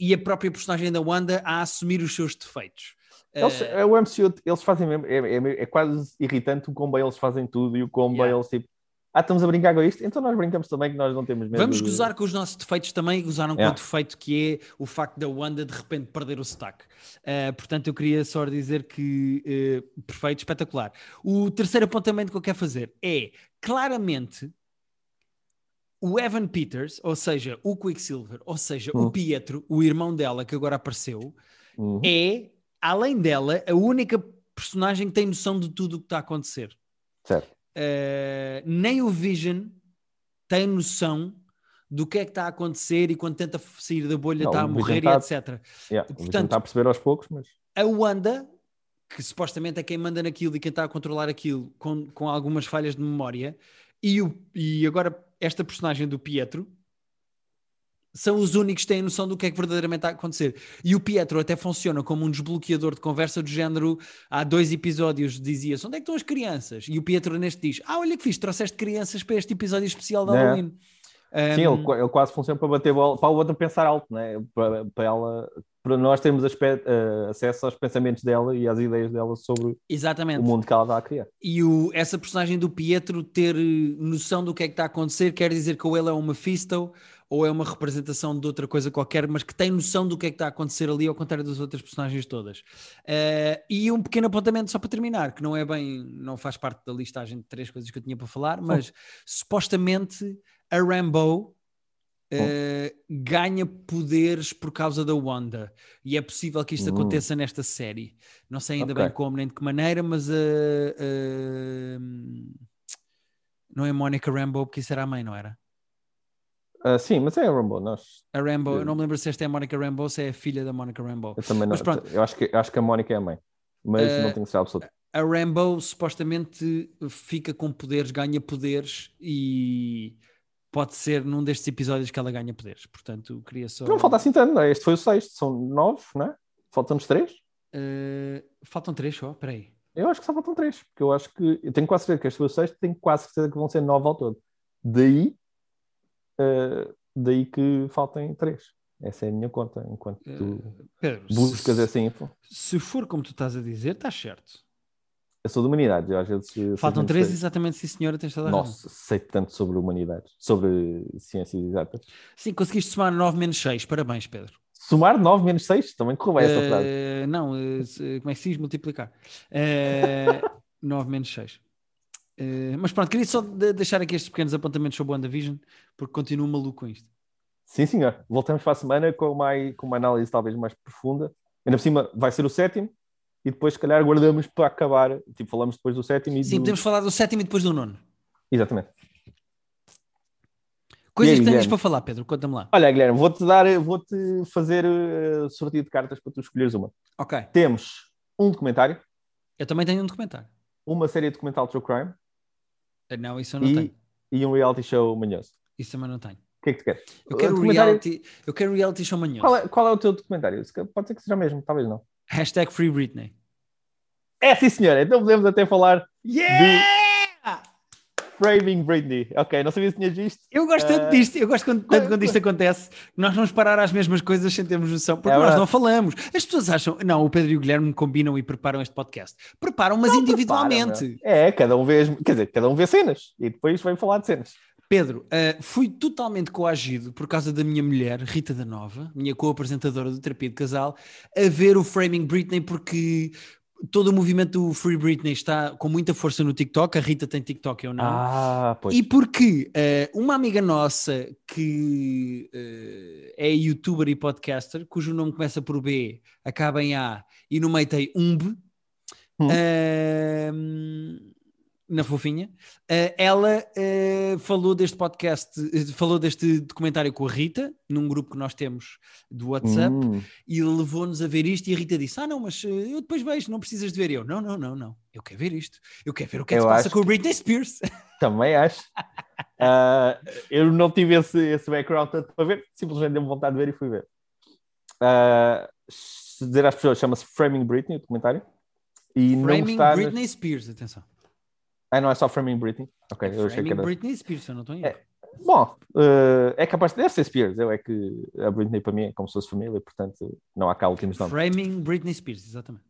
A: e a própria personagem da Wanda a assumir os seus defeitos.
B: Eles,
A: Eh,
B: é o MCU, eles fazem mesmo. É, é- é quase irritante o como bem eles fazem tudo e o bem
A: Yeah.
B: eles tipo. Ah, estamos a brincar com isto? Então nós brincamos também que nós não temos medo.
A: Vamos gozar com os nossos defeitos também gozaram com
B: Yeah.
A: o defeito que é o facto da Wanda de repente perder o sotaque. Eh, portanto, eu queria só dizer que eh, perfeito, espetacular. O terceiro apontamento que eu quero fazer é claramente o Evan Peters, ou seja, o Quicksilver, ou seja, o
B: Hum.
A: Pietro, o irmão dela que agora apareceu,
B: Uhum.
A: é, além dela, a única personagem que tem noção de tudo o que está a acontecer.
B: Certo.
A: Uh, nem o Vision tem noção do que é que está a acontecer e quando tenta sair da bolha
B: Não,
A: está a morrer
B: está-
A: e etc.
B: Yeah,
A: Portanto-
B: Portanto, está a perceber aos poucos, mas.
A: A Wanda, que supostamente é quem manda naquilo e quem está a controlar aquilo com, com algumas falhas de memória, e, o, e agora esta personagem do Pietro são os únicos que têm noção do que é que verdadeiramente está a acontecer. E o Pietro até funciona como um desbloqueador de conversa do género. Há dois episódios dizia-se onde é que estão as crianças? E o Pietro neste diz: Ah, olha que fiz, trouxeste crianças para este episódio especial de
B: É.
A: Halloween.
B: Sim,
A: Um,
B: ele, ele quase funciona para bater bola, para o outro pensar alto, né? para, para ela, para nós termos eh, acesso aos pensamentos dela e às ideias dela sobre
A: Exatamente.
B: o mundo que ela está a criar.
A: E o, essa personagem do Pietro ter eh, noção do que é que está a acontecer quer dizer que ou ele é um Mephisto ou é uma representação de outra coisa qualquer, mas que tem noção do que é que está a acontecer ali, ao contrário das outras personagens todas. Eh, e um pequeno apontamento só para terminar, que não é bem, não faz parte da listagem de três coisas que eu tinha para falar, mas supostamente a Rambo uh, ganha poderes por causa da Wanda. E é possível que isto
B: Hum.
A: aconteça nesta série. Não sei ainda
B: Ok.
A: bem como nem de que maneira, mas uh, uh, não é Monica Rambeau, porque isso era a mãe, não era?
B: Ah, sim, mas é a Rumble. Nós,
A: A Rambo, eu não me lembro se esta é a Monica Rambeau ou se é a filha da Monica Rambeau.
B: eu também não.
A: Mas pronto.
B: Eu acho que, eu acho que a Mónica é a mãe. Mas
A: Ah,
B: não tenho que ser absoluto.
A: A Rambo supostamente fica com poderes, ganha poderes e pode ser num destes episódios que ela ganha poderes. Portanto, queria só.
B: Não falta assim tanto, não é? Este foi o sexto, são nove, não é? Faltam-nos três?
A: Uh, faltam três só, peraí.
B: Eu acho que só faltam três, porque eu acho que. Eu tenho quase certeza que este foi o sexto, tenho quase certeza que vão ser nove ao todo. Daí. Ah, daí que faltem três. Essa é a minha conta, enquanto tu
A: Uh, Pedro,
B: buscas
A: se,
B: essa info.
A: se for como tu estás a dizer, estás certo.
B: Eu sou de humanidades, eu às vezes. sei
A: Faltam três,
B: sei.
A: exatamente, sim senhora, tens toda a.
B: Nossa, sei tanto sobre humanidades, sobre ciências exatas.
A: Sim, conseguiste somar 9 menos 6, parabéns, Pedro.
B: Somar 9 menos 6, também correu bem essa
A: Uh,
B: frase.
A: Não, uh, como é que se diz? Multiplicar. Uh, 9 menos 6. Uh, mas pronto, queria só de- deixar aqui estes pequenos apontamentos sobre o WandaVision, porque continuo maluco com isto.
B: Sim, senhor. Voltamos para a semana com, mais, com uma análise talvez mais profunda. Ainda por cima vai ser o sétimo e depois, se calhar, guardamos para acabar. Tipo, falamos depois do sétimo e
A: Sim,
B: do...
A: podemos falar do sétimo e depois do nono.
B: Exatamente.
A: Coisas
B: aí,
A: que
B: Guilherme?
A: para falar, Pedro, conta-me lá.
B: Olha, Guilherme, vou-te dar, vou-te fazer uh, sorteio de cartas para tu escolheres uma.
A: Ok,
B: Temos um documentário,
A: eu também tenho um documentário.
B: uma série documental True Crime
A: Não, isso eu não tenho.
B: e, e um reality show manhoso.
A: Isso também não tenho.
B: O que é que tu queres?
A: Eu quero
B: documentário-
A: reality, eu quero reality show manhoso.
B: Qual é, qual é o teu documentário? Pode ser que seja mesmo, talvez não.
A: Hashtag Free Britney.
B: É sim, senhora. Então podemos até falar
A: Yeah!
B: Framing Britney. Ok, não sabia se tinhas visto.
A: Eu gosto tanto
B: Ah,
A: disto, eu gosto quando- tanto quando isto acontece, nós vamos parar às mesmas coisas sem termos noção, porque
B: É
A: nós não falamos. As pessoas acham, não, o Pedro e o Guilherme combinam e preparam este podcast. Preparam, mas individualmente.
B: Para, meu. é, cada um vê, as- quer dizer, cada um vê cenas e depois vem falar de cenas.
A: Pedro, ah, fui totalmente coagido por causa da minha mulher, Rita da Nova, minha co-apresentadora do Terapia de Casal, a ver o Framing Britney porque todo o movimento do Free Britney está com muita força no TikTok. A Rita tem TikTok, eu não.
B: Ah, pois.
A: E porque eh, uma amiga nossa que eh, é youtuber e podcaster, cujo nome começa por B, acaba em A e no meio tem umb,
B: Hum.
A: ehm, na fofinha, eh, ela eh, falou deste podcast, eh, falou deste documentário com a Rita, num grupo que nós temos do WhatsApp,
B: Hum,
A: e levou-nos a ver isto e a Rita disse, ah não, mas eu depois vejo, não precisas de ver. E eu, não, não, não, não, eu quero ver isto, eu quero ver o que é que se passa com a Britney Spears.
B: também acho. Ah, eu não tive esse, esse background tanto para ver, simplesmente deu-me vontade de ver e fui ver. Se dizer às pessoas, chama-se Framing Britney, o documentário. E não
A: Framing
B: nas-
A: Britney Spears, atenção.
B: Ah, não é só Framing Britney. Ok, eu achei que era.
A: Britney Spears, eu não estou em
B: É. Bom, eh, é capaz de deve ser Spears. Eu é que a Britney para mim é como se fosse família, portanto não há cá últimos nomes.
A: Framing Britney Spears, exatamente.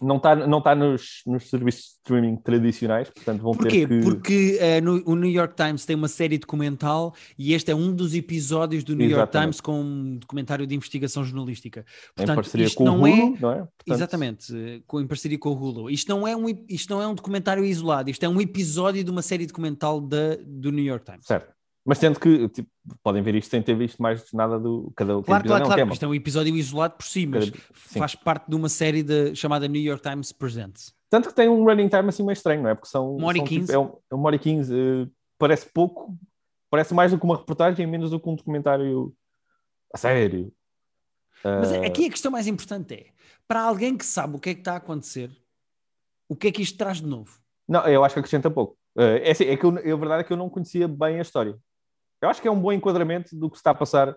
B: Não está não tá nos, nos serviços de streaming tradicionais, portanto vão
A: Porquê?
B: ter que.
A: Porque eh, no, o New York Times tem uma série documental e este é um dos episódios do New York
B: Exatamente.
A: Times com um documentário de investigação jornalística.
B: em
A: Portanto,
B: parceria
A: isto
B: com o
A: é.
B: Hulu, não é? Portanto,
A: Exatamente, com, em parceria com o Hulu. Isto não, é um, isto não é um documentário isolado, isto é um episódio de uma série documental da, do New York Times.
B: Certo. Mas sendo que tipo, podem ver isto sem ter visto mais nada do cada
A: Claro,
B: cada
A: claro,
B: episódio é um
A: claro. Isto é um episódio isolado por si, mas
B: Cada-
A: faz parte de uma série de- chamada New York Times Presents.
B: Tanto que tem um running time assim meio estranho, não é? Porque são.
A: Uma hora e
B: são, tipo,
A: quinze.
B: é, um, é uma hora e quinze. eh, parece pouco, parece mais do que uma reportagem, menos do que um documentário a sério.
A: Mas
B: Eh,
A: aqui a questão mais importante é, para alguém que sabe o que é que está a acontecer, o que é que isto traz de novo?
B: Não, eu acho que acrescenta pouco. Eh, é, assim, é que eu, a verdade é que eu não conhecia bem a história. Eu acho que é um bom enquadramento do que se está a passar.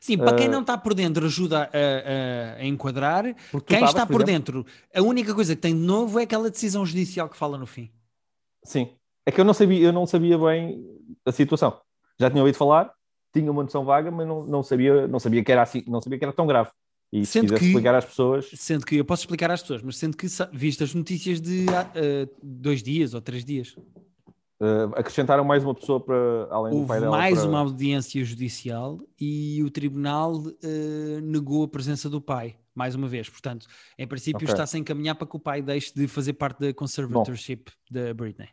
A: Sim, para quem
B: Eh,
A: não está por dentro ajuda a, a- a enquadrar. Quem
B: estavas,
A: está por
B: exemplo-
A: dentro, a única coisa que tem de novo é aquela decisão judicial que fala no fim.
B: Sim. É que eu não sabia, eu não sabia bem a situação. Já tinha ouvido falar, tinha uma noção vaga, mas não, não sabia, não sabia que era assim, não sabia que era tão grave. E se
A: Sendo
B: quisesse
A: que-
B: explicar às pessoas,
A: Sendo que, eu posso explicar às pessoas, mas sendo que viste as notícias de eh, dois dias ou três dias,
B: eh, acrescentaram mais uma pessoa para além do pai
A: houve
B: dela.
A: mais
B: para-
A: uma audiência judicial e o tribunal eh, negou a presença do pai, mais uma vez. Portanto, em princípio
B: Ok.
A: está-se a encaminhar para que o pai deixe de fazer parte da conservatorship da Britney.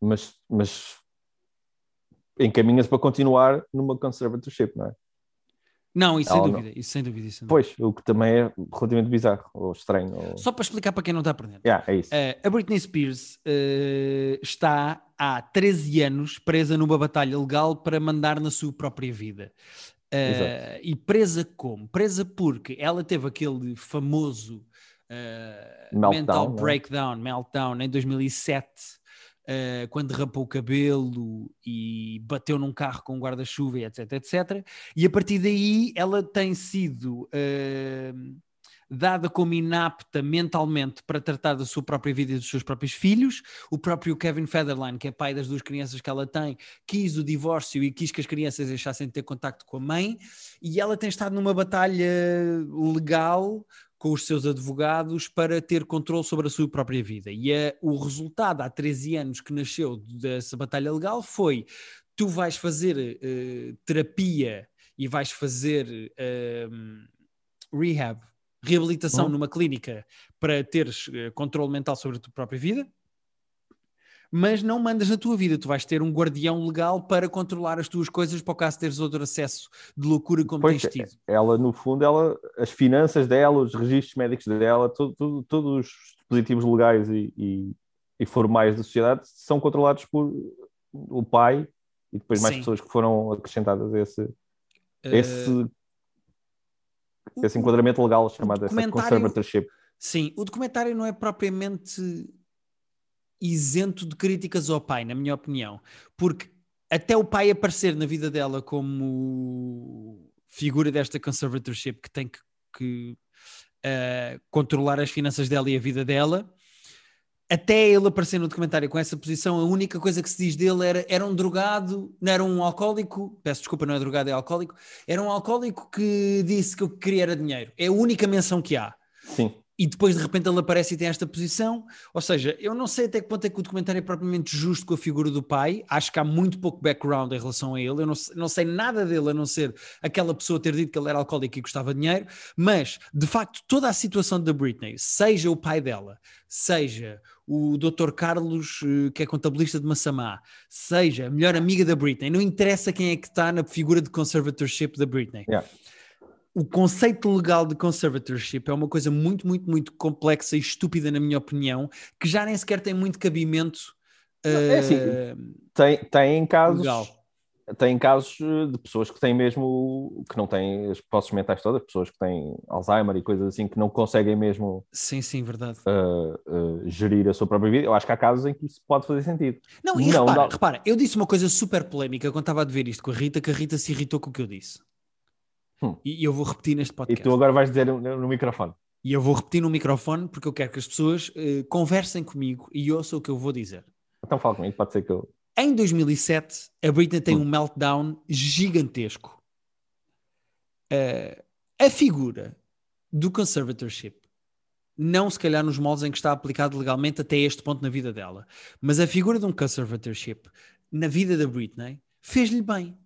B: Mas, mas encaminha-se para continuar numa conservatorship, não é?
A: Não, isso sem
B: Ela não-
A: dúvida, isso sem dúvida. Isso sem dúvida.
B: Pois, o que também é relativamente bizarro ou estranho. Ou...
A: Só para explicar para quem não está por dentro.
B: Yeah, é isso.
A: Eh, a Britney Spears eh, está há 13 anos presa numa batalha legal para mandar na sua própria vida. Eh, e presa como? Presa porque ela teve aquele famoso
B: Meltdown,
A: mental
B: é?
A: breakdown, meltdown, em 2007, eh, quando rapou o cabelo e bateu num carro com um guarda-chuva, etc, etc. E a partir daí ela tem sido eh, dada como inapta mentalmente para tratar da sua própria vida e dos seus próprios filhos. O próprio Kevin Federline, que é pai das duas crianças que ela tem, quis o divórcio e quis que as crianças deixassem de ter contacto com a mãe. E ela tem estado numa batalha legal com os seus advogados para ter controle sobre a sua própria vida. E é, o resultado, há 13 anos que nasceu dessa batalha legal, foi tu vais fazer eh, terapia e vais fazer eh, rehab, reabilitação numa clínica para teres eh, controle mental sobre a tua própria vida, mas não mandas na tua vida. Tu vais ter um guardião legal para controlar as tuas coisas para o caso teres outro acesso de loucura como
B: Pois,
A: tens tido.
B: ela, no fundo, ela, as finanças dela, os registros médicos dela, tudo- tudo- todos os dispositivos legais e, e- e formais da sociedade são controlados por o pai e depois mais
A: Sim.
B: pessoas que foram acrescentadas a esse,
A: Eh,
B: esse, esse enquadramento legal chamado essa conservatorship.
A: Sim, o documentário não é propriamente isento de críticas ao pai, na minha opinião, porque até o pai aparecer na vida dela como figura desta conservatorship que tem que, que, eh, controlar as finanças dela e a vida dela, até ele aparecer no documentário com essa posição, a única coisa que se diz dele era, era um drogado, não era um alcoólico, peço desculpa, não é drogado, é alcoólico, era um alcoólico que disse que o que queria era dinheiro. É a única menção que há.
B: Sim,
A: e depois de repente ele aparece e tem esta posição. Ou seja, eu não sei até que ponto é que o documentário é propriamente justo com a figura do pai. Acho que há muito pouco background em relação a ele. Eu não, não sei nada dele a não ser aquela pessoa ter dito que ele era alcoólico e gostava de dinheiro. Mas, de facto, toda a situação da Britney, seja o pai dela, seja o Dr. Carlos, eh, que é contabilista de Massamá, seja a melhor amiga da Britney, não interessa quem é que está na figura de conservatorship da Britney
B: Yeah.
A: O conceito legal de conservatorship é uma coisa muito, muito, muito complexa e estúpida, na minha opinião, que já nem sequer tem muito cabimento.
B: é assim,
A: eh,
B: tem, tem casos.
A: Legal.
B: Tem casos eh, de pessoas que têm mesmo, que não têm as posses mentais todas, pessoas que têm Alzheimer e coisas assim, que não conseguem mesmo
A: sim, sim, verdade.
B: uh, uh, gerir a sua própria vida. Eu acho que há casos em que isso pode fazer sentido.
A: Não, e
B: Não,
A: repara,
B: não.
A: repara, eu disse uma coisa super polémica quando estava a ver isto com a Rita, que a Rita se irritou com o que eu disse.
B: Hum.
A: E eu vou repetir neste
B: E
A: podcast.
B: tu agora vais dizer no, no microfone.
A: E eu vou repetir no microfone porque eu quero que as pessoas eh, conversem comigo e ouçam o que eu vou dizer.
B: Então fala comigo, pode ser que eu.
A: Em 2007, a Britney tem
B: Hum.
A: um meltdown gigantesco. Eh, a figura do conservatorship, não se calhar nos moldes em que está aplicado legalmente até este ponto na vida dela, mas a figura de um conservatorship na vida da Britney fez-lhe bem.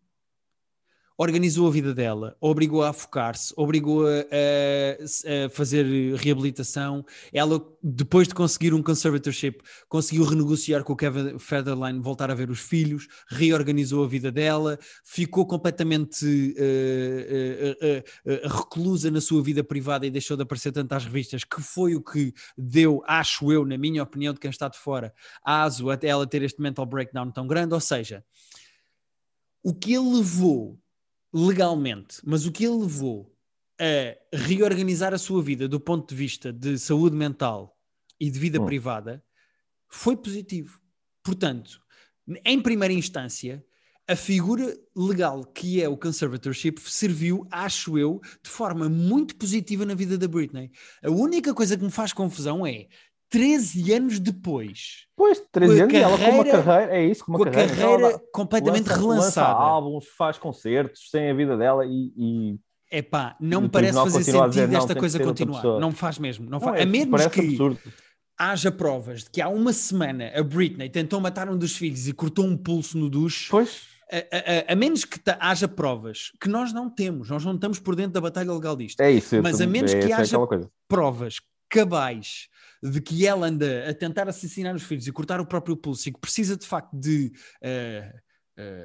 A: Organizou a vida dela, obrigou-a a focar-se, obrigou-a a, a fazer reabilitação. Ela, depois de conseguir um conservatorship, conseguiu renegociar com o Kevin Federline, voltar a ver os filhos, reorganizou a vida dela, ficou completamente eh, eh, eh, reclusa na sua vida privada e deixou de aparecer tanto às revistas, que foi o que deu, acho eu, na minha opinião, de quem está de fora, aso até ela ter este mental breakdown tão grande. Ou seja, o que ele levou legalmente, mas o que ele levou a reorganizar a sua vida do ponto de vista de saúde mental e de vida
B: Hum.
A: privada foi positivo. Portanto, em primeira instância, a figura legal que é o conservatorship serviu, acho eu, de forma muito positiva na vida da Britney. A única coisa que me faz confusão é 13 anos depois,
B: Pois, 13
A: Com a
B: anos e ela com uma
A: carreira-
B: carreira, é isso, com uma
A: com
B: carreira.
A: carreira
B: Ela
A: completamente
B: lança,
A: relançada.
B: Lança álbuns, faz concertos, tem a vida dela e. e-
A: Epá, não me parece fazer
B: dizer,
A: sentido
B: não,
A: esta coisa continuar. Não faz mesmo. Não
B: Não,
A: faz.
B: é,
A: a menos que
B: absurdo.
A: haja provas de que há uma semana a Britney tentou matar um dos filhos e cortou um pulso no duche,
B: Pois,
A: a, a- a- a menos que haja provas que nós não temos, nós não estamos por dentro da batalha legal disto,
B: é isso.
A: Mas a menos
B: é,
A: que
B: é
A: haja- provas cabais de que ela anda a tentar assassinar os filhos e cortar o próprio pulso e que precisa de facto de eh,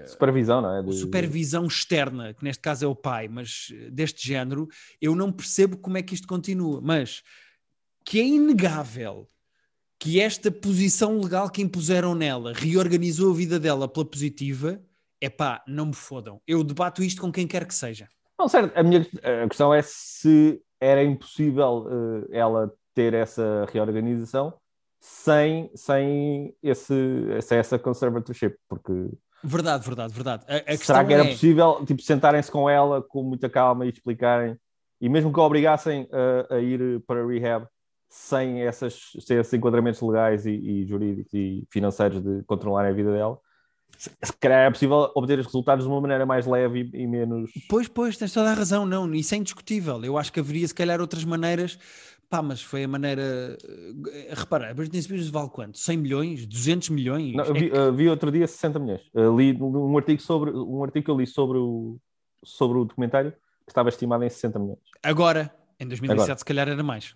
B: supervisão, não é?
A: De... Supervisão externa, que neste caso é o pai, mas deste género, eu não percebo como é que isto continua. Mas que é inegável que esta posição legal que impuseram nela reorganizou a vida dela pela positiva, é pá, não me fodam. Eu debato isto com quem quer que seja.
B: Não, certo. A minha a questão é se era impossível uh, ela ter essa reorganização sem, sem esse, essa conservatorship, porque...
A: Verdade, verdade, verdade. A, a
B: será que era
A: é...
B: possível, tipo, sentarem-se com ela com muita calma e explicarem, e mesmo que a obrigassem a, a ir para rehab, sem, essas, sem esses enquadramentos legais e, e jurídicos e financeiros de controlarem a vida dela, se calhar é possível obter os resultados de uma maneira mais leve e, e, menos.
A: Pois, pois, tens toda a razão, não, isso é indiscutível. Eu acho que haveria, se calhar, outras maneiras, pá, mas foi a maneira. Eh, repara, a Britney Spears vale quanto? 100 milhões? 200 milhões?
B: Não, vi, é uh, vi, outro dia 60 milhões. Uh, li um artigo sobre um artigo que eu li sobre o, sobre o documentário que estava estimado em 60 milhões.
A: Agora, em 2007, Agora. se calhar era mais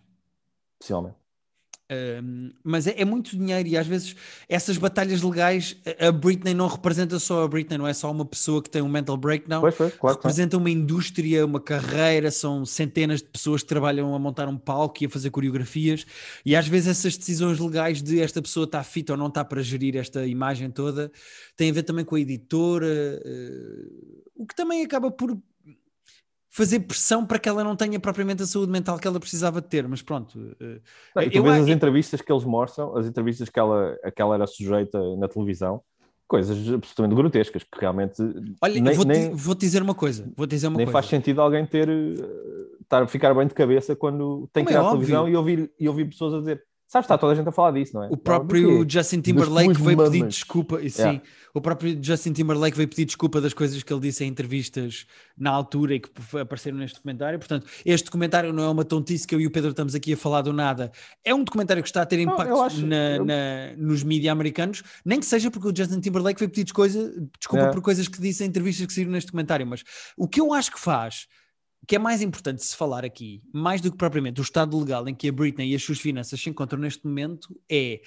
B: possivelmente.
A: Um, mas é, é, muito dinheiro e às vezes essas batalhas legais, a Britney não representa só a Britney, não é só uma pessoa que tem um mental breakdown,
B: pois foi, claro,
A: representa uma indústria, uma carreira, são centenas de pessoas que trabalham a montar um palco e a fazer coreografias, e às vezes essas decisões legais de esta pessoa está fit ou não está para gerir esta imagem toda, têm a ver também com a editora, uh, o que também acaba por fazer pressão para que ela não tenha propriamente a saúde mental que ela precisava ter, mas pronto.
B: Uh, não, e tu eu, vês as entrevistas que eles mostram, as entrevistas que ela, a que ela era sujeita na televisão, coisas absolutamente grotescas, que realmente...
A: Olha, nem, vou-te nem, vou dizer uma coisa, vou dizer uma
B: nem
A: coisa.
B: faz sentido alguém ter, uh, estar, ficar bem de cabeça quando tem Como que ir é à óbvio. televisão e ouvir, e ouvir pessoas a dizer Sabes, está toda a gente a falar disso, não é?
A: O próprio Justin Timberlake veio pedir desculpa, sim, yeah. o próprio Justin Timberlake veio pedir desculpa das coisas que ele disse em entrevistas na altura e que apareceram neste documentário. Portanto, este documentário não é uma tontice que eu e o Pedro estamos aqui a falar do nada. É um documentário que está a ter impacto não, acho, na, eu... na, nos mídias americanos, nem que seja porque o Justin Timberlake veio pedir desculpa yeah. por coisas que disse em entrevistas que saíram neste documentário. Mas o que eu acho que faz que é mais importante se falar aqui, mais do que propriamente o estado legal em que a Britney e as suas finanças se encontram neste momento, é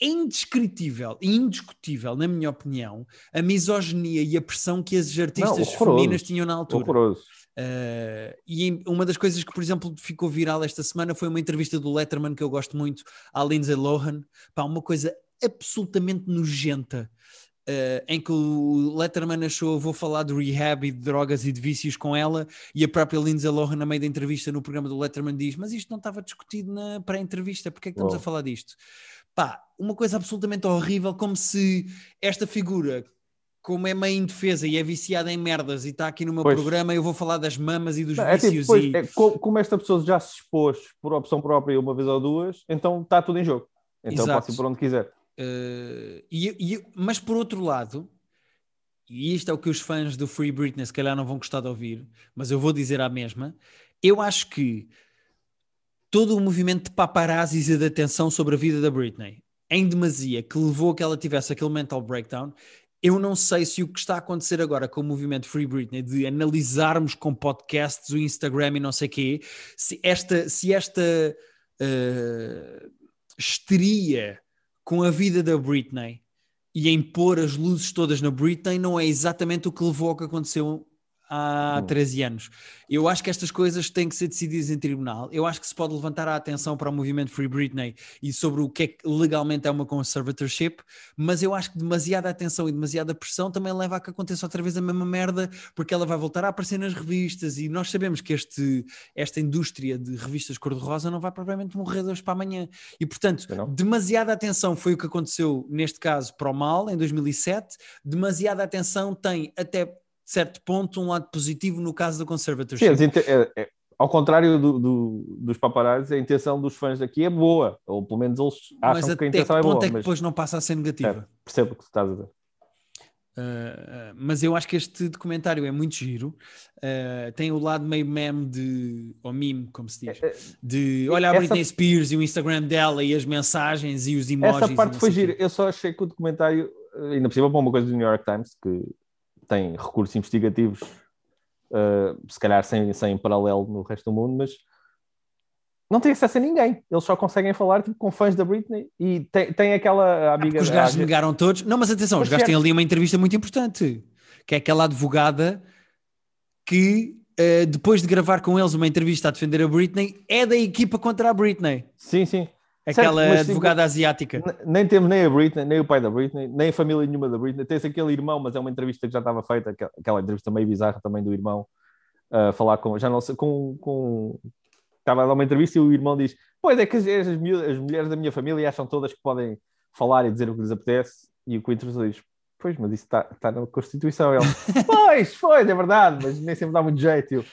A: indescritível e indiscutível, na minha opinião, a misoginia e a pressão que as artistas Não, femininas tinham na altura.
B: Horroroso.
A: Uh, e uma das coisas que, por exemplo, ficou viral esta semana foi uma entrevista do Letterman que eu gosto muito à Lindsay Lohan. Pá, uma coisa absolutamente nojenta Uh, em que o Letterman achou vou falar de rehab e de drogas e de vícios com ela e a própria Lindsay Lohan na meio da entrevista no programa do Letterman diz mas isto não estava discutido na pré-entrevista, porque é que estamos oh. a falar disto? Pá, uma coisa absolutamente horrível, como se esta figura como é meio indefesa e é viciada em merdas e está aqui no meu pois. programa, eu vou falar das mamas e dos é, vícios. Tipo, pois, e...
B: é, como esta pessoa já se expôs por opção própria uma vez ou duas, então está tudo em jogo. Então Exato. pode ir por onde quiser.
A: Uh, e, e, mas por outro lado, e isto é o que os fãs do Free Britney se calhar não vão gostar de ouvir, mas eu vou dizer a mesma, eu acho que todo o movimento de paparazzis e de atenção sobre a vida da Britney, em demasia, que levou a que ela tivesse aquele mental breakdown, eu não sei se o que está a acontecer agora com o movimento Free Britney, de analisarmos com podcasts, o Instagram e não sei quê, se esta, se esta uh, histeria com a vida da Britney e em pôr as luzes todas na Britney não é exatamente o que levou ao que aconteceu há 13 anos. Eu acho que estas coisas têm que ser decididas em tribunal. Eu acho que se pode levantar a atenção para o movimento Free Britney e sobre o que é que legalmente é uma conservatorship, mas eu acho que demasiada atenção e demasiada pressão também leva a que aconteça outra vez a mesma merda, porque ela vai voltar a aparecer nas revistas e nós sabemos que este, esta indústria de revistas cor-de-rosa não vai provavelmente morrer de hoje para amanhã. E portanto, demasiada atenção foi o que aconteceu neste caso para o mal em 2007, demasiada atenção tem até certo ponto, um lado positivo no caso do conservatorship.
B: Sim, é, é, ao contrário do, do, dos paparazzi, a intenção dos fãs daqui é boa, ou pelo menos eles acham que a intenção
A: que
B: é boa.
A: Mas é que depois não passa a ser negativa.
B: É, percebo o que estás a dizer.
A: Uh, mas eu acho que este documentário é muito giro. Uh, tem o lado meio meme de, ou meme, como se diz, é, é, de olha a essa... Britney Spears e o Instagram dela e as mensagens e os emojis.
B: Essa parte foi gira. Eu só achei que o documentário, ainda por cima, para uma coisa do New York Times, que tem recursos investigativos, uh, se calhar sem, sem paralelo no resto do mundo, mas não têm acesso a ninguém. Eles só conseguem falar tipo, com fãs da Britney e tem, tem aquela amiga.
A: Ah, os gajos negaram todos. Não, mas atenção, mas os gajos têm ali uma entrevista muito importante, que é aquela advogada que uh, depois de gravar com eles uma entrevista a defender a Britney, é da equipa contra a Britney.
B: Sim, sim.
A: Aquela certo, advogada asiática.
B: Nem temos nem a Britney, nem o pai da Britney, nem a família nenhuma da Britney. Tens aquele irmão, mas é uma entrevista que já estava feita, aquela entrevista meio bizarra também do irmão, a uh, falar com, já não sei, com, com estava a dar uma entrevista e o irmão diz: Pois é que as, as, as, mulheres da minha família acham todas que podem falar e dizer o que lhes apetece. E o Quintus diz: Pois, mas isso está, está na Constituição. Ele: Pois, pois, é verdade, mas nem sempre dá muito jeito. Eu,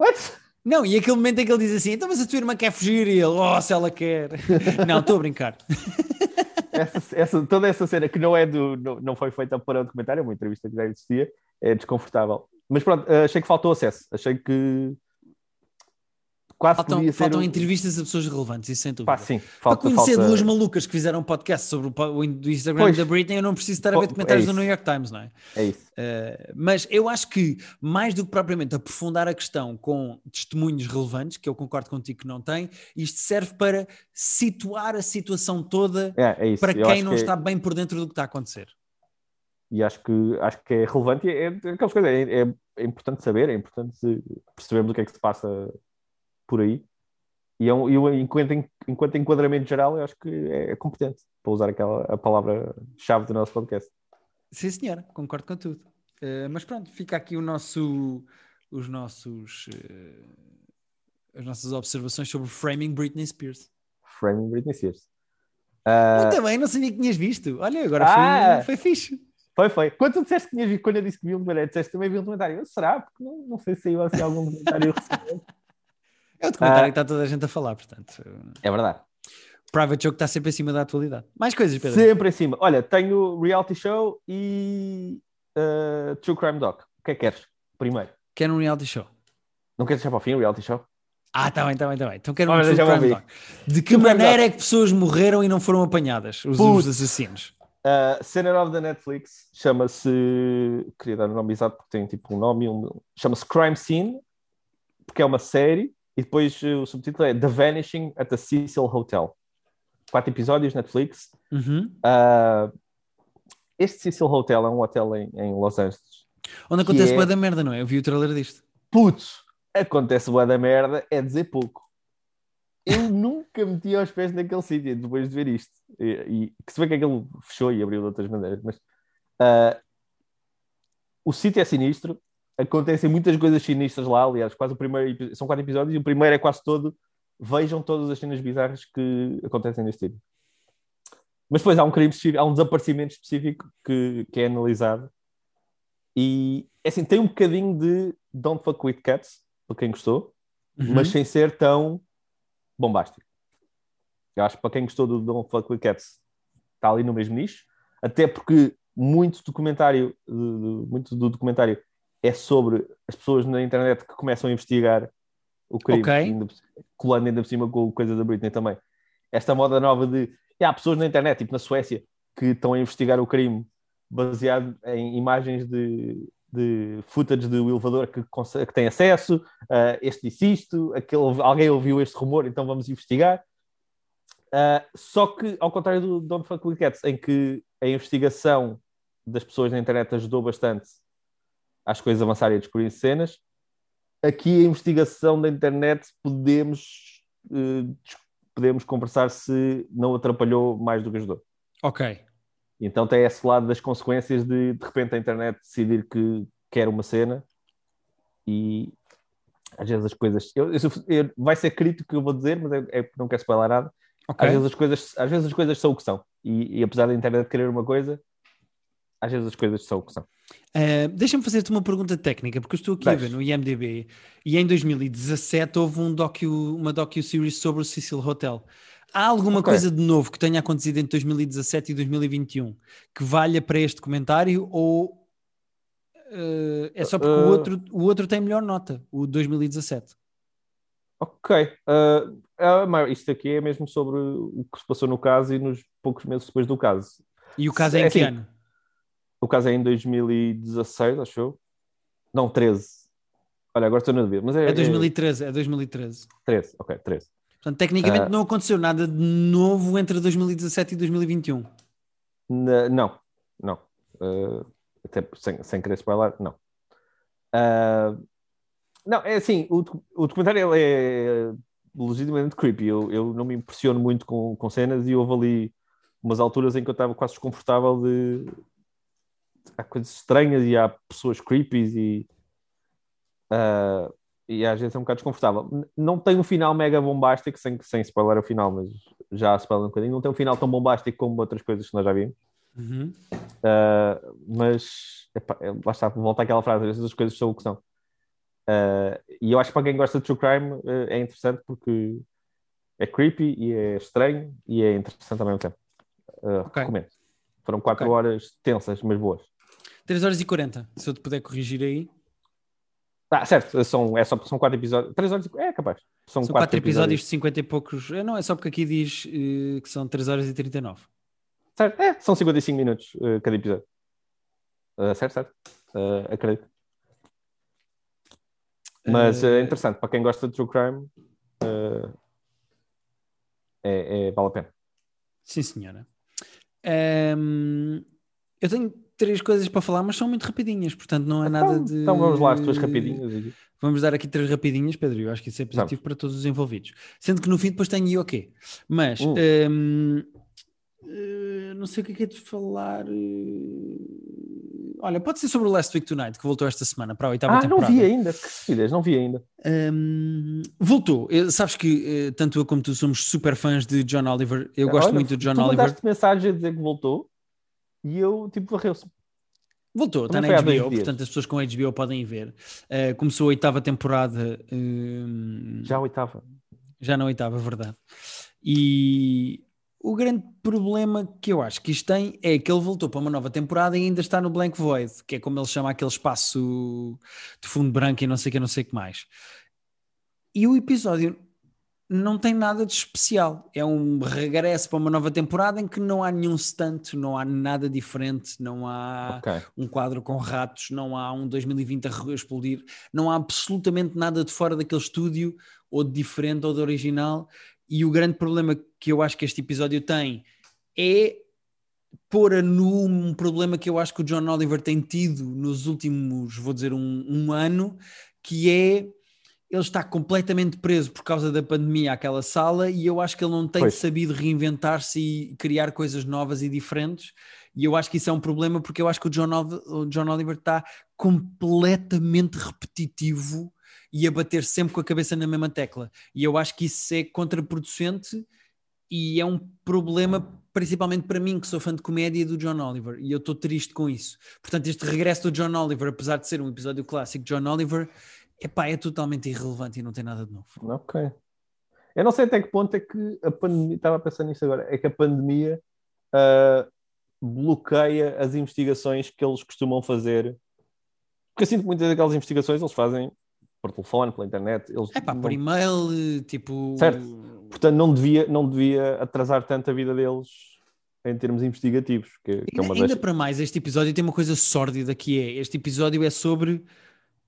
B: What?
A: Não, e aquele momento em que ele diz assim: Então, mas a tua irmã quer fugir? E ele: Oh, se ela quer. não, estou a brincar.
B: essa, essa, toda essa cena que não é do. Não, não foi feita para um documentário, é uma entrevista que já existia, é desconfortável. Mas pronto, achei que faltou acesso. Achei que
A: quase faltam, faltam entrevistas a pessoas relevantes, isso sem dúvida.
B: Pá, sim, falta,
A: Para conhecer
B: falta...
A: duas malucas que fizeram um podcast sobre o, Instagram pois, da Britney, eu não preciso estar a ver documentários é do New York Times, não é?
B: É isso.
A: Uh, mas eu acho que, mais do que propriamente aprofundar a questão com testemunhos relevantes, que eu concordo contigo que não tem, isto serve para situar a situação toda
B: é, é
A: para quem não que... está bem por dentro do que está a acontecer.
B: E acho que, acho que é relevante e é, é aquelas coisas, é, é, é importante saber, é importante percebermos o que é que se passa por aí. E eu, é eu enquanto, enquanto enquadramento geral, eu acho que é, é competente para usar aquela a palavra-chave do nosso podcast.
A: Sim, senhora, concordo com tudo. Uh, mas pronto, fica aqui o nosso, os nossos, uh, as nossas observações sobre Framing Britney Spears.
B: Framing Britney Spears.
A: Uh... Muito bem, não sabia que tinhas visto. Olha, agora ah, foi, foi fixe.
B: Foi, foi. Quando tu disseste que tinhas visto, quando eu disse que vi um documentário, disseste também vi um documentário. Eu, será? Porque não, não sei se saiu assim algum documentário recente.
A: É o documentário ah, que está toda a gente a falar, portanto.
B: É verdade.
A: Private Joke está sempre acima da atualidade. Mais coisas, Pedro?
B: Sempre acima. Olha, tenho reality show e uh, True Crime Doc. O que é que queres? Primeiro.
A: Quero um reality show.
B: Não queres deixar para o fim o reality show?
A: Ah, está bem, está bem, está bem. Então quero um True Crime Doc. De que maneira é que pessoas morreram e não foram apanhadas? Os, os assassinos.
B: Uh, cena nova da Netflix chama-se. Queria dar o um nome exato porque tem tipo um nome. Um... Chama-se Crime Scene, porque é uma série e depois uh, o subtítulo é The Vanishing at the Cecil Hotel. Quatro episódios, Netflix.
A: Uhum.
B: Uh, este Cecil Hotel é um hotel em, em Los Angeles.
A: Onde acontece é... da merda, não é? Eu vi o trailer disto.
B: Putz, acontece boa da merda, é dizer pouco. Eu nunca meti aos pés naquele sítio depois de ver isto. E, e que se vê que aquilo fechou e abriu de outras maneiras, mas uh, o sítio é sinistro, acontecem muitas coisas sinistras lá, aliás, quase o primeiro são quatro episódios e o primeiro é quase todo vejam todas as cenas bizarras que acontecem neste livro. Mas depois há um crime, há um desaparecimento específico que, que é analisado e é assim, tem um bocadinho de Don't Fuck With Cats, para quem gostou, uhum. mas sem ser tão bombástico. Eu acho que para quem gostou do Don't Fuck With Cats está ali no mesmo nicho, até porque muito documentário, muito do documentário é sobre as pessoas na internet que começam a investigar o crime, okay. ainda, colando ainda por cima com coisas da Britney também. Esta moda nova de há pessoas na internet, tipo na Suécia, que estão a investigar o crime baseado em imagens de, de footage do elevador que, que tem acesso, uh, este disse isto, aquele, alguém ouviu este rumor, então vamos investigar. Uh, só que, ao contrário do Don't Fuck With Cats, em que a investigação das pessoas na internet ajudou bastante às coisas avançarem a descobrir cenas. Aqui a investigação da internet podemos, uh, podemos conversar se não atrapalhou mais do que ajudou.
A: Ok.
B: Então tem esse lado das consequências de de repente a internet decidir que quer uma cena e às vezes as coisas. Eu, eu, eu, vai ser crítico que eu vou dizer, mas é, é não quero spoiler nada. Okay. Às, vezes as coisas, às vezes as coisas são o que são. E, e apesar da internet querer uma coisa, às vezes as coisas são o que são.
A: Uh, Deixa-me fazer-te uma pergunta técnica, porque eu estou aqui Deixe. a ver no IMDB e em 2017 houve um docu, uma docu-series sobre o Cecil Hotel. Há alguma okay. coisa de novo que tenha acontecido entre 2017 e 2021 que valha para este comentário ou uh, é só porque uh, o, outro, o outro tem melhor nota, o 2017?
B: Ok. Uh, isto aqui é mesmo sobre o que se passou no caso e nos poucos meses depois do caso.
A: E o caso é, é em que assim, ano?
B: O caso é em 2016, acho eu. Não, 13. Olha, agora estou na dúvida. Mas é,
A: é 2013, é 2013.
B: 13, ok, 13.
A: Portanto, tecnicamente uh, não aconteceu nada de novo entre 2017 e 2021.
B: Não, não. Uh, até sem, sem querer spoiler, não. Uh, não, é assim, o, o documentário é legitimamente creepy. Eu, eu não me impressiono muito com, com cenas e houve ali umas alturas em que eu estava quase desconfortável de. Há coisas estranhas e há pessoas creepy e. Uh, e às vezes é um bocado desconfortável. Não tem um final mega bombástico, sem, sem spoiler o final, mas já spoiler um bocadinho. Não tem um final tão bombástico como outras coisas que nós já vimos. Uhum. Uh, mas epá, lá está, volta àquela frase: às vezes as coisas são o que são. Uh, e eu acho que para quem gosta de true crime uh, é interessante porque é creepy e é estranho e é interessante ao mesmo tempo. Uh, okay. Recomendo. Foram 4 okay. horas tensas, mas boas.
A: 3 horas e 40, se eu te puder corrigir aí.
B: Ah, certo, são, é só, são quatro episódios. Três horas e... É capaz.
A: São, são quatro, quatro episódios, episódios de 50 e poucos. É, não, é só porque aqui diz uh, que são 3 horas e 39.
B: Certo, é, são 55 minutos uh, cada episódio. Uh, certo, certo. acredito. Mas é interessante, para quem gosta de true crime, é, é, vale a pena.
A: Sim, senhora. Um, eu tenho três coisas para falar, mas são muito rapidinhas, portanto não é então, nada de.
B: Então vamos lá, as tuas rapidinhas.
A: Vamos dar aqui três rapidinhas, Pedro. Eu acho que isso é positivo para todos os envolvidos. Sendo que no fim depois tenho o ok. Mas uh. um, uh, não sei o que é que é de falar. Olha, pode ser sobre o Last Week Tonight, que voltou esta semana para a oitava ah, temporada.
B: Ah, não vi ainda, que filhas, não vi ainda.
A: Um, voltou. Sabes que tanto eu como tu somos super fãs de John Oliver. Eu gosto Olha, muito de John tu Oliver.
B: Tu mensagem a dizer que voltou? e eu, tipo, varreu-se.
A: Voltou, está na HBO, portanto as pessoas com HBO podem ver. Uh, começou a oitava temporada. Uh,
B: já a oitava.
A: Já na oitava, verdade. E o grande problema que eu acho que isto tem é que ele voltou para uma nova temporada e ainda está no Blank Void, que é como ele chama aquele espaço de fundo branco e não sei o que, não sei o que mais. E o episódio não tem nada de especial. É um regresso para uma nova temporada em que não há nenhum stunt, não há nada diferente, não há okay. um quadro com ratos, não há um 2020 a explodir, não há absolutamente nada de fora daquele estúdio, ou de diferente ou de original. E o grande problema que eu acho que este episódio tem é pôr a nu um problema que eu acho que o John Oliver tem tido nos últimos, vou dizer, um, um ano, que é ele está completamente preso por causa da pandemia àquela sala e eu acho que ele não tem pois. sabido reinventar-se e criar coisas novas e diferentes. E eu acho que isso é um problema porque eu acho que o John, o John Oliver está completamente repetitivo e a bater sempre com a cabeça na mesma tecla. E eu acho que isso é contraproducente e é um problema principalmente para mim que sou fã de comédia do John Oliver e eu estou triste com isso. Portanto, este regresso do John Oliver, apesar de ser um episódio clássico de John Oliver, epá, é totalmente irrelevante e não tem nada de novo.
B: Ok. Eu não sei até que ponto é que a pandemia, estava a pensar nisso agora, é que a pandemia uh, bloqueia as investigações que eles costumam fazer. Porque eu sinto que muitas daquelas investigações eles fazem por telefone, pela internet. Eles
A: é pá, não... por e-mail, tipo.
B: Certo. Portanto, não devia, não devia atrasar tanto a vida deles em termos investigativos. Que,
A: que é ainda, ainda para mais, este episódio tem uma coisa sórdida que é: este episódio é sobre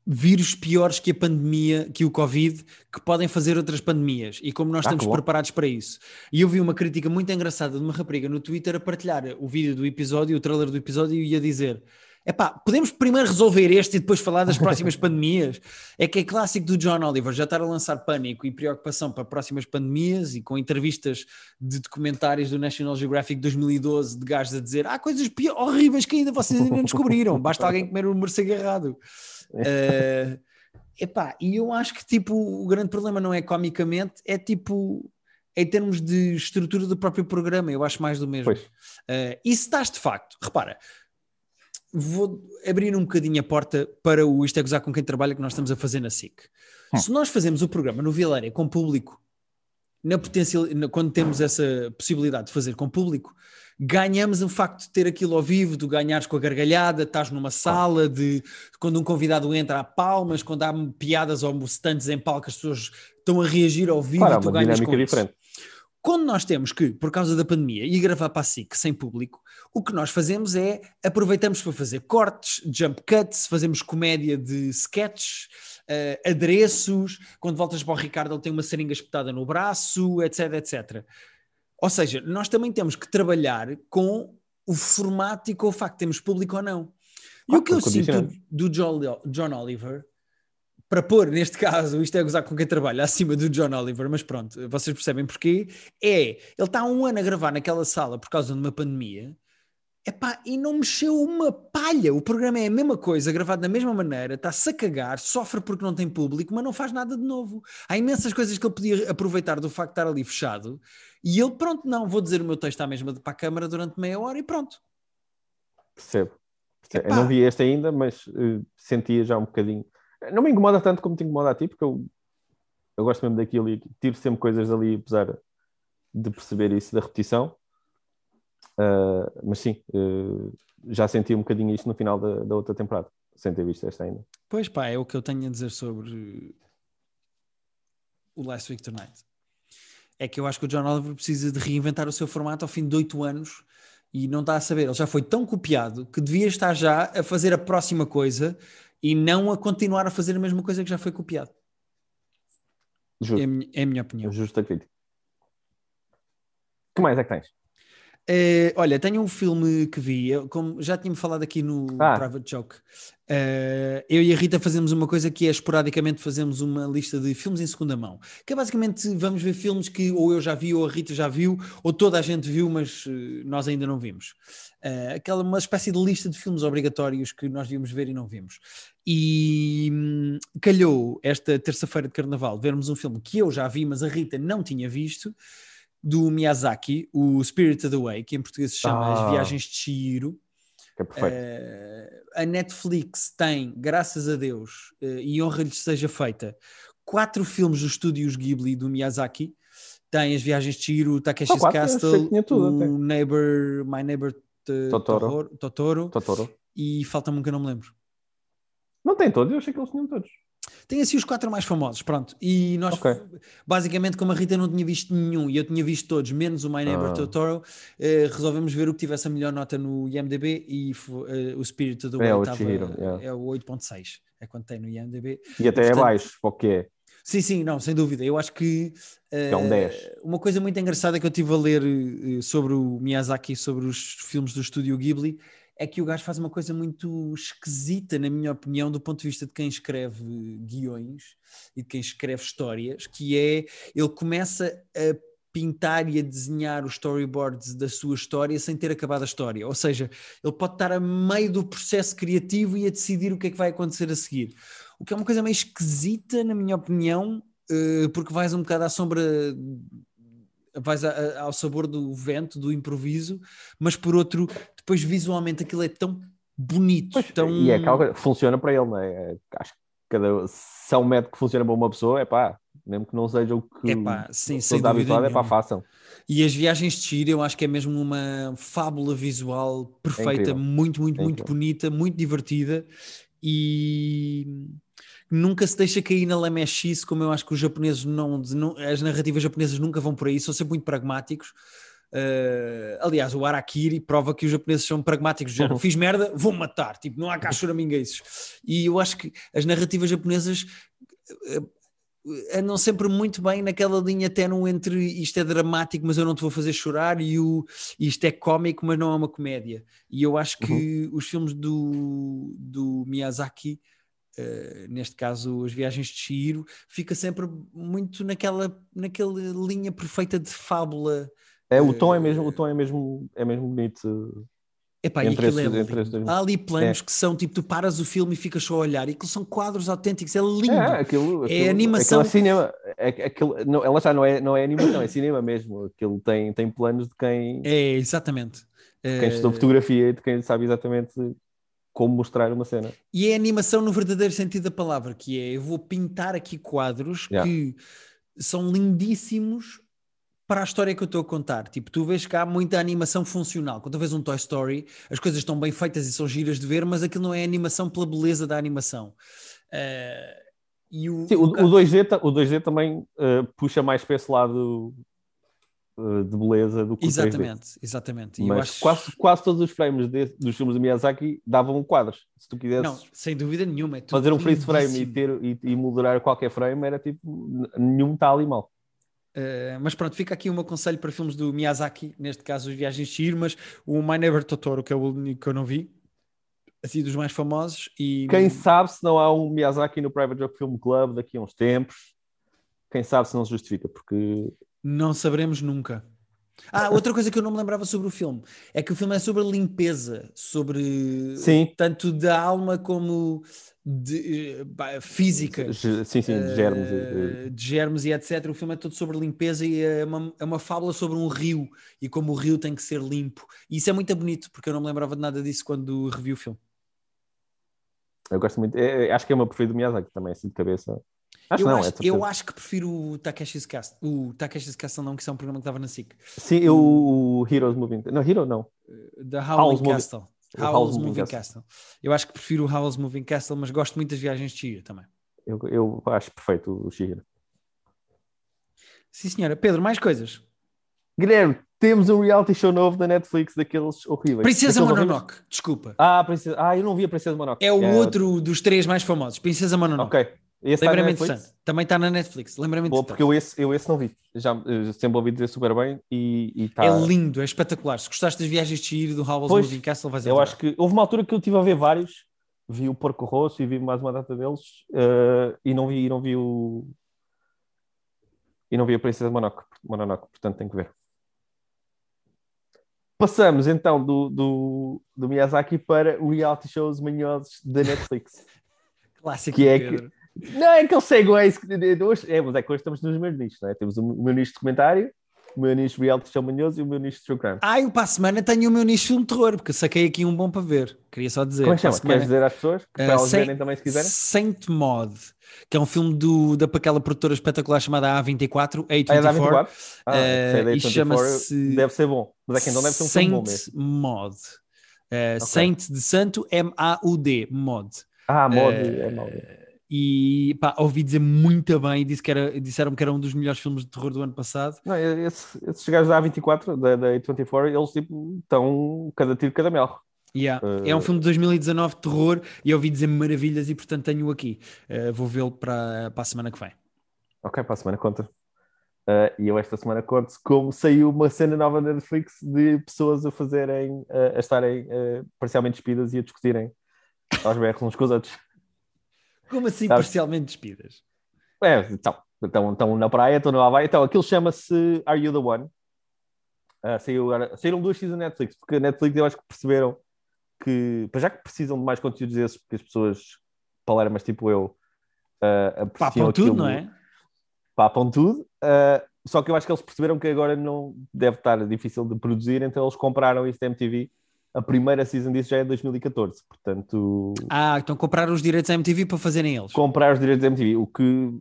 A: vírus piores que a pandemia, que o Covid, que podem fazer outras pandemias e como nós ah, estamos preparados para isso. E eu vi uma crítica muito engraçada de uma rapariga no Twitter a partilhar o vídeo do episódio, o trailer do episódio e a dizer Epá, podemos primeiro resolver este e depois falar das próximas pandemias. É que é clássico do John Oliver já estar a lançar pânico e preocupação para próximas pandemias e com entrevistas de documentários do National Geographic 2012 de gajos a dizer há coisas horríveis que ainda vocês ainda não descobriram, basta alguém comer um morcego errado. Uh, epá, e eu acho que tipo, o grande problema não é comicamente, é tipo em termos de estrutura do próprio programa, eu acho mais do mesmo. Uh, e se estás de facto, repara, vou abrir um bocadinho a porta para o Isto é Gozar com quem trabalha que nós estamos a fazer na SIC. Hum. Se nós fazemos o programa no Vilaria com público, na potencial, quando temos essa possibilidade de fazer com público, ganhamos o facto de ter aquilo ao vivo, de ganhares com a gargalhada, estás numa sala, de quando um convidado entra há palmas, quando há piadas ou stands em palco, as pessoas estão a reagir ao vivo,
B: claro, tu uma ganhas dinâmica diferente.
A: Quando nós temos que, por causa da pandemia, ir gravar para a SIC sem público, o que nós fazemos é aproveitamos para fazer cortes, jump cuts, fazemos comédia de sketches, uh, adereços. Quando voltas para o Ricardo, ele tem uma seringa espetada no braço, etc, etc. Ou seja, nós também temos que trabalhar com o formato e com o facto de termos público ou não. E ah, o que eu sinto do John, John Oliver para pôr, neste caso, isto é gozar com quem trabalha, acima do John Oliver, mas pronto, vocês percebem porquê, é, ele está um ano a gravar naquela sala por causa de uma pandemia, epá, e não mexeu uma palha, o programa é a mesma coisa, gravado da mesma maneira, está-se a cagar, sofre porque não tem público, mas não faz nada de novo. Há imensas coisas que ele podia aproveitar do facto de estar ali fechado, e ele, pronto, não, vou dizer o meu texto à mesma para a câmara durante meia hora e pronto.
B: Percebo. Percebo. Eu não vi este ainda, mas uh, sentia já um bocadinho não me incomoda tanto como te incomoda a ti, porque eu, eu gosto mesmo daquilo e tiro sempre coisas ali, apesar de perceber isso da repetição. Uh, mas sim, uh, já senti um bocadinho isto no final da, da, outra temporada, sem ter visto esta ainda.
A: Pois pá, é o que eu tenho a dizer sobre o Last Week Tonight. É que eu acho que o John Oliver precisa de reinventar o seu formato ao fim de oito anos e não está a saber. Ele já foi tão copiado que devia estar já a fazer a próxima coisa e não a continuar a fazer a mesma coisa que já foi copiado.
B: Justo.
A: É, é a minha opinião.
B: Justo crítica. O que mais é que tens?
A: Uh, olha, tenho um filme que vi, eu, como já tínhamos falado aqui no ah. Private Joke. Uh, eu e a Rita fazemos uma coisa que é esporadicamente fazemos uma lista de filmes em segunda mão. Que é basicamente vamos ver filmes que ou eu já vi, ou a Rita já viu, ou toda a gente viu, mas uh, nós ainda não vimos. aquela uma espécie de lista de filmes obrigatórios que nós devíamos ver e não vimos. E hum, calhou esta terça-feira de carnaval vermos um filme que eu já vi, mas a Rita não tinha visto do Miyazaki, o Spirited Away, que em português se chama ah, As Viagens de Chihiro.
B: é perfeito. Uh,
A: a Netflix tem, graças a Deus, uh, e honra-lhes seja feita, quatro filmes dos estúdios Ghibli do Miyazaki. Tem As Viagens de Chihiro, Takeshi's ah, Castle, tudo, o Neighbor, My Neighbor
B: Totoro.
A: Totoro,
B: Totoro.
A: E falta-me um que eu não me lembro.
B: Não tem todos, eu achei que eles tinham todos.
A: Tem assim os quatro mais famosos, pronto. E nós, okay. basicamente, como a Rita não tinha visto nenhum e eu tinha visto todos, menos o My Neighbor ah. Totoro, eh, resolvemos ver o que tivesse a melhor nota no IMDB e eh, o Spirit do Way é, estava, yeah. é o 8.6, é quanto tem no IMDB.
B: E até Portanto, é baixo, o que é?
A: Sim, sim, não, sem dúvida. Eu acho que uh, é
B: um 10.
A: uma coisa muito engraçada que eu estive a ler uh, sobre o Miyazaki, sobre os filmes do estúdio Ghibli, é que o gajo faz uma coisa muito esquisita, na minha opinião, do ponto de vista de quem escreve guiões e de quem escreve histórias, que é ele começa a pintar e a desenhar os storyboards da sua história sem ter acabado a história. Ou seja, ele pode estar a meio do processo criativo e a decidir o que é que vai acontecer a seguir. O que é uma coisa meio esquisita, na minha opinião, eh, porque vais um bocado à sombra vais a, a, ao sabor do vento, do improviso, mas por outro, depois visualmente aquilo é tão bonito. Pois, tão...
B: E é que funciona para ele, não é? Acho que cada, se é um método que funciona para uma pessoa, é pá, mesmo que não seja o que
A: Epá, sim, sem está habituado,
B: é pá, façam.
A: E as viagens de Chile eu acho que é mesmo uma fábula visual perfeita, é muito, muito, é muito bonita, muito divertida e nunca se deixa cair na lamechice, como eu acho que os japoneses não, não, as narrativas japonesas nunca vão por aí, são sempre muito pragmáticos. Uh, aliás, o Arakiri prova que os japoneses são pragmáticos, já uhum. fiz merda, vou matar, tipo, não há cá choramingueiros. E eu acho que as narrativas japonesas uh, andam sempre muito bem naquela linha no entre isto é dramático, mas eu não te vou fazer chorar, e o isto é cómico, mas não é uma comédia. E eu acho que uhum. os filmes do, do Miyazaki Uh, neste caso as viagens de Chihiro, fica sempre muito naquela, naquela linha perfeita de fábula.
B: É, o tom é mesmo, o tom é mesmo, é mesmo bonito.
A: Epá, entre esses, é entre esses Há ali planos é. que são tipo, tu paras o filme e ficas só a olhar, e aquilo são quadros autênticos, é lindo. É,
B: aquilo,
A: aquilo, é animação.
B: cinema, é, aquilo, não, ela já não é, não é animação, é cinema mesmo. Aquilo tem, tem planos de quem.
A: É, exatamente.
B: De quem estudou fotografia e de quem sabe exatamente como mostrar uma cena.
A: E é animação no verdadeiro sentido da palavra, que é eu vou pintar aqui quadros yeah. que são lindíssimos para a história que eu estou a contar. Tipo, tu vês que há muita animação funcional. Quando tu vês um Toy Story, as coisas estão bem feitas e são giras de ver, mas aquilo não é animação pela beleza da animação. Uh,
B: e o, Sim, o, o, 2D, o 2D também uh, puxa mais para esse lado de beleza do que
A: Exatamente,
B: o 3D.
A: exatamente.
B: Mas
A: acho...
B: quase, quase todos os frames de, dos filmes de Miyazaki davam quadros. Se tu quisesses
A: Não, sem dúvida nenhuma. É
B: fazer um freeze frame e, ter, e, e moderar qualquer frame, era tipo, nenhum está ali mal.
A: Uh, mas pronto, fica aqui o meu conselho para filmes do Miyazaki, neste caso os Viagens de mas o My Neighbor Totoro, que é o único que eu não vi, assim dos mais famosos. E
B: Quem sabe se não há um Miyazaki no Private Joke Film Club daqui a uns tempos. Quem sabe se não se justifica, porque
A: não saberemos nunca. Ah, outra coisa que eu não me lembrava sobre o filme é que o filme é sobre limpeza, sobre
B: Sim.
A: tanto da alma como de, pá, física.
B: Sim, sim, de germes.
A: eh, de germes e etc. O filme é todo sobre limpeza e é uma, é uma fábula sobre um rio e como o rio tem que ser limpo. E isso é muito bonito, porque eu não me lembrava de nada disso quando revi o filme.
B: Eu gosto muito. é- é- acho que é o meu preferido do Miyazaki também, assim de cabeça. Acho
A: eu,
B: não,
A: acho,
B: é
A: eu acho que prefiro o Takeshi's Castle. O Takeshi's Castle não, que é um programa que estava na SIC.
B: Sim, eu, o Heroes Moving. Não, Hero não.
A: Da
B: Howl's
A: Howling
B: Moving-
A: Castle. Howl's
B: Howl's
A: Moving
B: Moving
A: Castle. Eu acho que prefiro o Howl's Moving Castle, mas gosto muito das viagens de Chia também.
B: Eu, eu acho perfeito o Shihiro.
A: Sim, senhora. Pedro, mais coisas.
B: Guilherme, temos um reality show novo da Netflix daqueles horríveis.
A: Princesa
B: Daqueles horríveis-
A: Mononoke, desculpa.
B: Ah, Princesa... ah, eu não vi a Princesa Mononoke.
A: É o outro dos três mais famosos. Princesa Mononoke.
B: Ok. Esse está na
A: Lembra-me
B: Netflix?
A: interessante. Também está na Netflix. Lembra-me
B: Boa,
A: interessante.
B: porque eu esse, eu esse não vi. Já eh, sempre ouvi dizer super bem e e está.
A: É lindo, é espetacular. Se gostaste das viagens de Chihiro do Howl's Moving Castle, vais
B: Eu acho que houve uma altura que eu estive a ver vários, vi o Porco Rosso e vi mais uma data deles eh, e não vi, e não vi o e não vi a Princesa Mononoke, Mononoke, portanto tenho que ver. Passamos então do, do, do Miyazaki para reality shows manhosos da Netflix.
A: Clássico
B: que é que-
A: Pedro.
B: Não é que eles seguem que de- de hoje, é, mas é que hoje estamos nos meus nichos, não é? Temos o meu nicho de comentário, o meu nicho de reality show manhoso e o meu nicho de true crime.
A: Ah, eu para a semana tenho o meu nicho de filme de terror, porque saquei aqui um bom para ver. Queria só dizer.
B: Como é que chama? Queres dizer às pessoas? Que
A: Uh,
B: para elas
A: Saint-
B: verem também se quiserem?
A: Saint Mod, que é um filme do, da, para aquela produtora espetacular chamada A24, A24.
B: Ah, é da 24? Ah, sei, da
A: e
B: 24,
A: chama-se
B: Deve ser bom. Mas é que então deve ser um filme bom
A: Saint
B: mesmo.
A: Mod. Eh, Saint de Santo, M-A-U-D, Mod.
B: Ah, mod é mau.
A: E pá, ouvi dizer muito bem e disse que era, disseram que era um dos melhores filmes de terror do ano passado.
B: Não, esse- esses gajos da A24, da, da A24, eles tipo estão cada tiro, cada mel.
A: Yeah.
B: Eh,
A: É um filme de 2019 de terror e ouvi dizer maravilhas e portanto tenho aqui. Eh, vou vê-lo para, para a semana que vem.
B: Ok, para a semana conta. Eh, e eu esta semana conto como saiu uma cena nova da Netflix de pessoas a fazerem, a estarem parcialmente despidas e a discutirem aos berros uns com os outros.
A: Como assim
B: Sabes-
A: parcialmente despidas?
B: É, então, então, então na praia, estão no Havaí, então aquilo chama-se Are You the One? Ah, saiu saíram duas seasons da Netflix, porque a Netflix eu acho que perceberam que, para já que precisam de mais conteúdos desses, porque as pessoas palermas tipo eu uh, apreciam
A: Papam tudo,
B: aquilo,
A: não é?
B: papam tudo, ah, só que eu acho que eles perceberam que agora não deve estar difícil de produzir, então eles compraram isso da MTV. A primeira season disso já é de 2014, portanto
A: Ah, então compraram os direitos da MTV para fazerem eles.
B: comprar os direitos da MTV, o que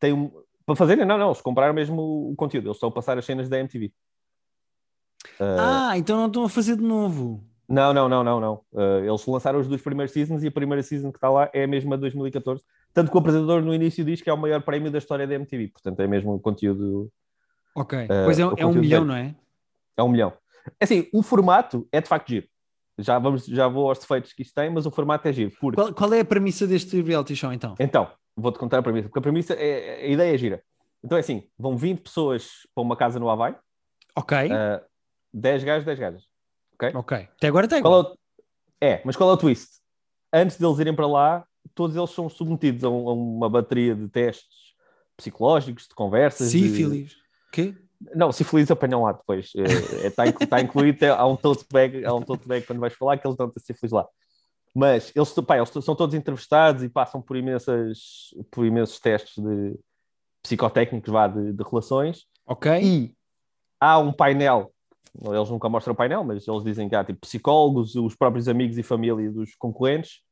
B: tem um... para fazerem, não, não, eles compraram mesmo o conteúdo, eles estão a passar as cenas da MTV.
A: Ah, então não estão a fazer de novo.
B: Não, não, não, não, não. Uh, eles lançaram os dois primeiros seasons e a primeira season que está lá é a mesma de 2014. Tanto que o apresentador no início diz que é o maior prémio da história da MTV, portanto é mesmo o conteúdo,
A: Ok.
B: Eh,
A: pois é, é um milhão,
B: velho.
A: não é?
B: é um milhão. É Assim, o formato é de facto giro. Já, vamos, já vou aos defeitos que isto tem, mas o formato é giro. Porque,
A: Qual, qual é a premissa deste reality show então?
B: então, vou-te contar a premissa, porque a premissa, é, a ideia é gira. Então é assim, vão 20 pessoas para uma casa no Havaí,
A: Ok.
B: uh, 10 gajos, 10 gajas.
A: ok. Até agora está
B: Qual é, o... é, mas qual é o twist? Antes deles irem para lá, todos eles são submetidos a, um- a uma bateria de testes psicológicos, de conversas. de-
A: Sífilis.
B: Não, sífilis apanham lá depois. Está incluído, há um tote bag, há um tote bag quando vais falar que eles dão-te a sífilis lá. Mas eles, pá, eles são todos entrevistados e passam por, imensas, por imensos testes de psicotécnicos vá, de, de relações.
A: Ok.
B: E há um painel, eles nunca mostram o painel, mas eles dizem que há tipo psicólogos, os próprios amigos e família dos concorrentes,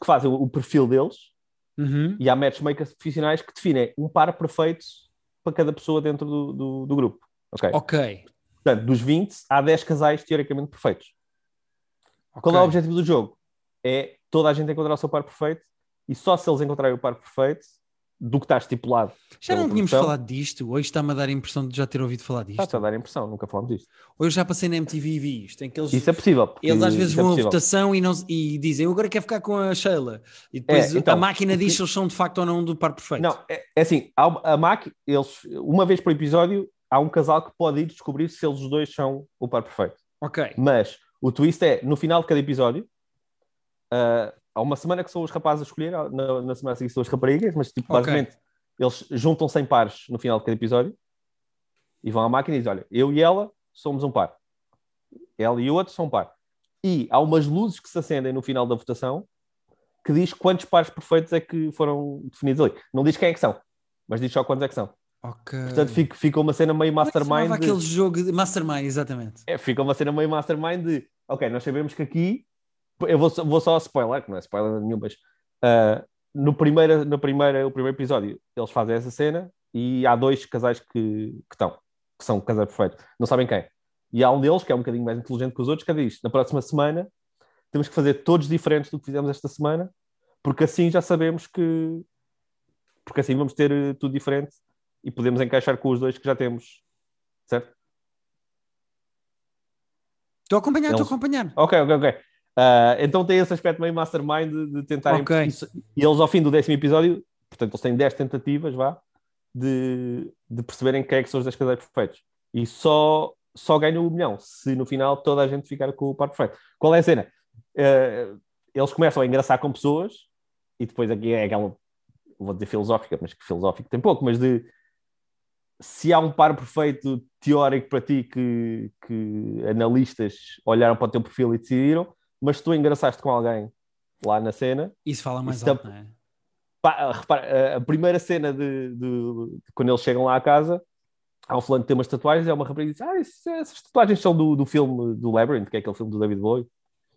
B: que fazem o, o perfil deles,
A: Uhum.
B: e há matchmakers profissionais que definem um par perfeito para cada pessoa dentro do, do, do grupo. Ok?
A: Ok.
B: Portanto, dos 20, há 10 casais teoricamente perfeitos. Qual é o objetivo do jogo? É toda a gente encontrar o seu par perfeito e só se eles encontrarem o par perfeito do que está estipulado.
A: Já não tínhamos
B: produção.
A: falado disto. Hoje está-me a dar a impressão de já ter ouvido falar disto.
B: Está a dar a impressão, nunca falamos disto.
A: Hoje já passei na MTV e vi isto. Em que eles,
B: Isso é possível.
A: eles às vezes
B: é
A: vão à
B: possível.
A: votação e, não, e dizem eu agora quero ficar com a Sheila. E depois
B: É, então,
A: a máquina diz se eles são de facto ou não do par perfeito.
B: Não, é, é assim, a MAC, eles, uma vez por episódio, há um casal que pode ir descobrir se eles os dois são o par perfeito.
A: Ok.
B: Mas o twist é, no final de cada episódio, ah, há uma semana que são os rapazes a escolher, na, na semana seguinte são as raparigas, mas tipo, basicamente eles juntam 100 pares no final de cada episódio e vão à máquina e dizem, olha, eu e ela somos um par. Ela e o outro são um par. E há umas luzes que se acendem no final da votação que diz quantos pares perfeitos é que foram definidos ali. Não diz quem é que são, mas diz só quantos é que são.
A: Ok.
B: Portanto, fica, fica uma cena meio
A: Como é
B: mastermind. de-
A: aquele jogo de Mastermind, exatamente.
B: é, fica uma cena meio mastermind de ok, nós sabemos que aqui eu vou, só- vou só spoiler, que não é spoiler nenhum, mas ah, no, primeiro, no primeiro, o primeiro episódio eles fazem essa cena e há dois casais que, que estão, que são casais perfeitos, não sabem quem. E há um deles que é um bocadinho mais inteligente que os outros, que diz: na próxima semana temos que fazer todos diferentes do que fizemos esta semana, porque assim já sabemos que. Porque assim vamos ter eh, tudo diferente e podemos encaixar com os dois que já temos, certo?
A: Estou a acompanhar, estou a
B: Eles-
A: acompanhar.
B: Ok, ok, ok. Ah, então tem esse aspecto meio mastermind de, de tentarem.
A: Ok.
B: isso- E eles, ao fim do décimo episódio, portanto, eles têm 10 tentativas, vá, de, de perceberem quem é que são os 10 casais perfeitos. E só, só ganham o milhão se no final toda a gente ficar com o par perfeito. Qual é a cena? Ah, eles começam a engraçar com pessoas e depois aqui é aquela, vou dizer filosófica, mas que filosófico tem pouco, mas de se há um par perfeito teórico para ti que, que analistas olharam para o teu perfil e decidiram, mas se tu engraçaste com alguém lá na cena,
A: Isso fala mais
B: Isso
A: alto, não é?
B: pá, repara, a primeira cena de, de- de quando eles chegam lá à casa, há um fulano que tem umas tatuagens, é uma rapariga que diz: Ah, isso- essas tatuagens são do, do filme do Labyrinth, que é aquele filme do David Bowie.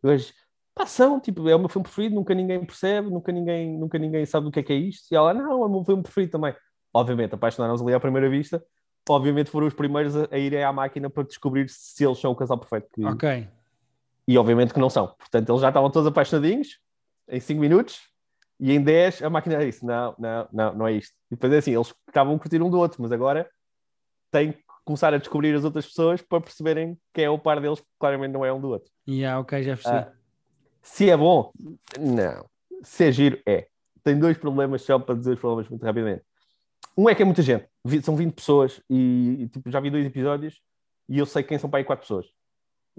B: E eles, pá, são, tipo, é o meu filme preferido, nunca ninguém percebe, nunca ninguém, nunca ninguém sabe do que é que é isto. E ela, não, é o meu filme preferido também. Obviamente, apaixonaram-se ali à primeira vista. Obviamente foram os primeiros a, a irem à máquina para descobrir se eles são o casal perfeito. Que-
A: Ok.
B: E obviamente que não são. Portanto, eles já estavam todos apaixonadinhos em 5 minutos e em 10 a máquina disse: não, não, não, não é isto. E depois é assim, eles estavam a curtir um do outro, mas agora têm que começar a descobrir as outras pessoas para perceberem quem é o par deles, que claramente não é um do outro.
A: Yeah, ok, já percebi.
B: Ah, se é bom, não. Se é giro, é. Tem dois problemas só para dizer os problemas muito rapidamente. Um é que é muita gente, são 20 pessoas e, e, tipo, já vi dois episódios e eu sei quem são para aí 4 pessoas.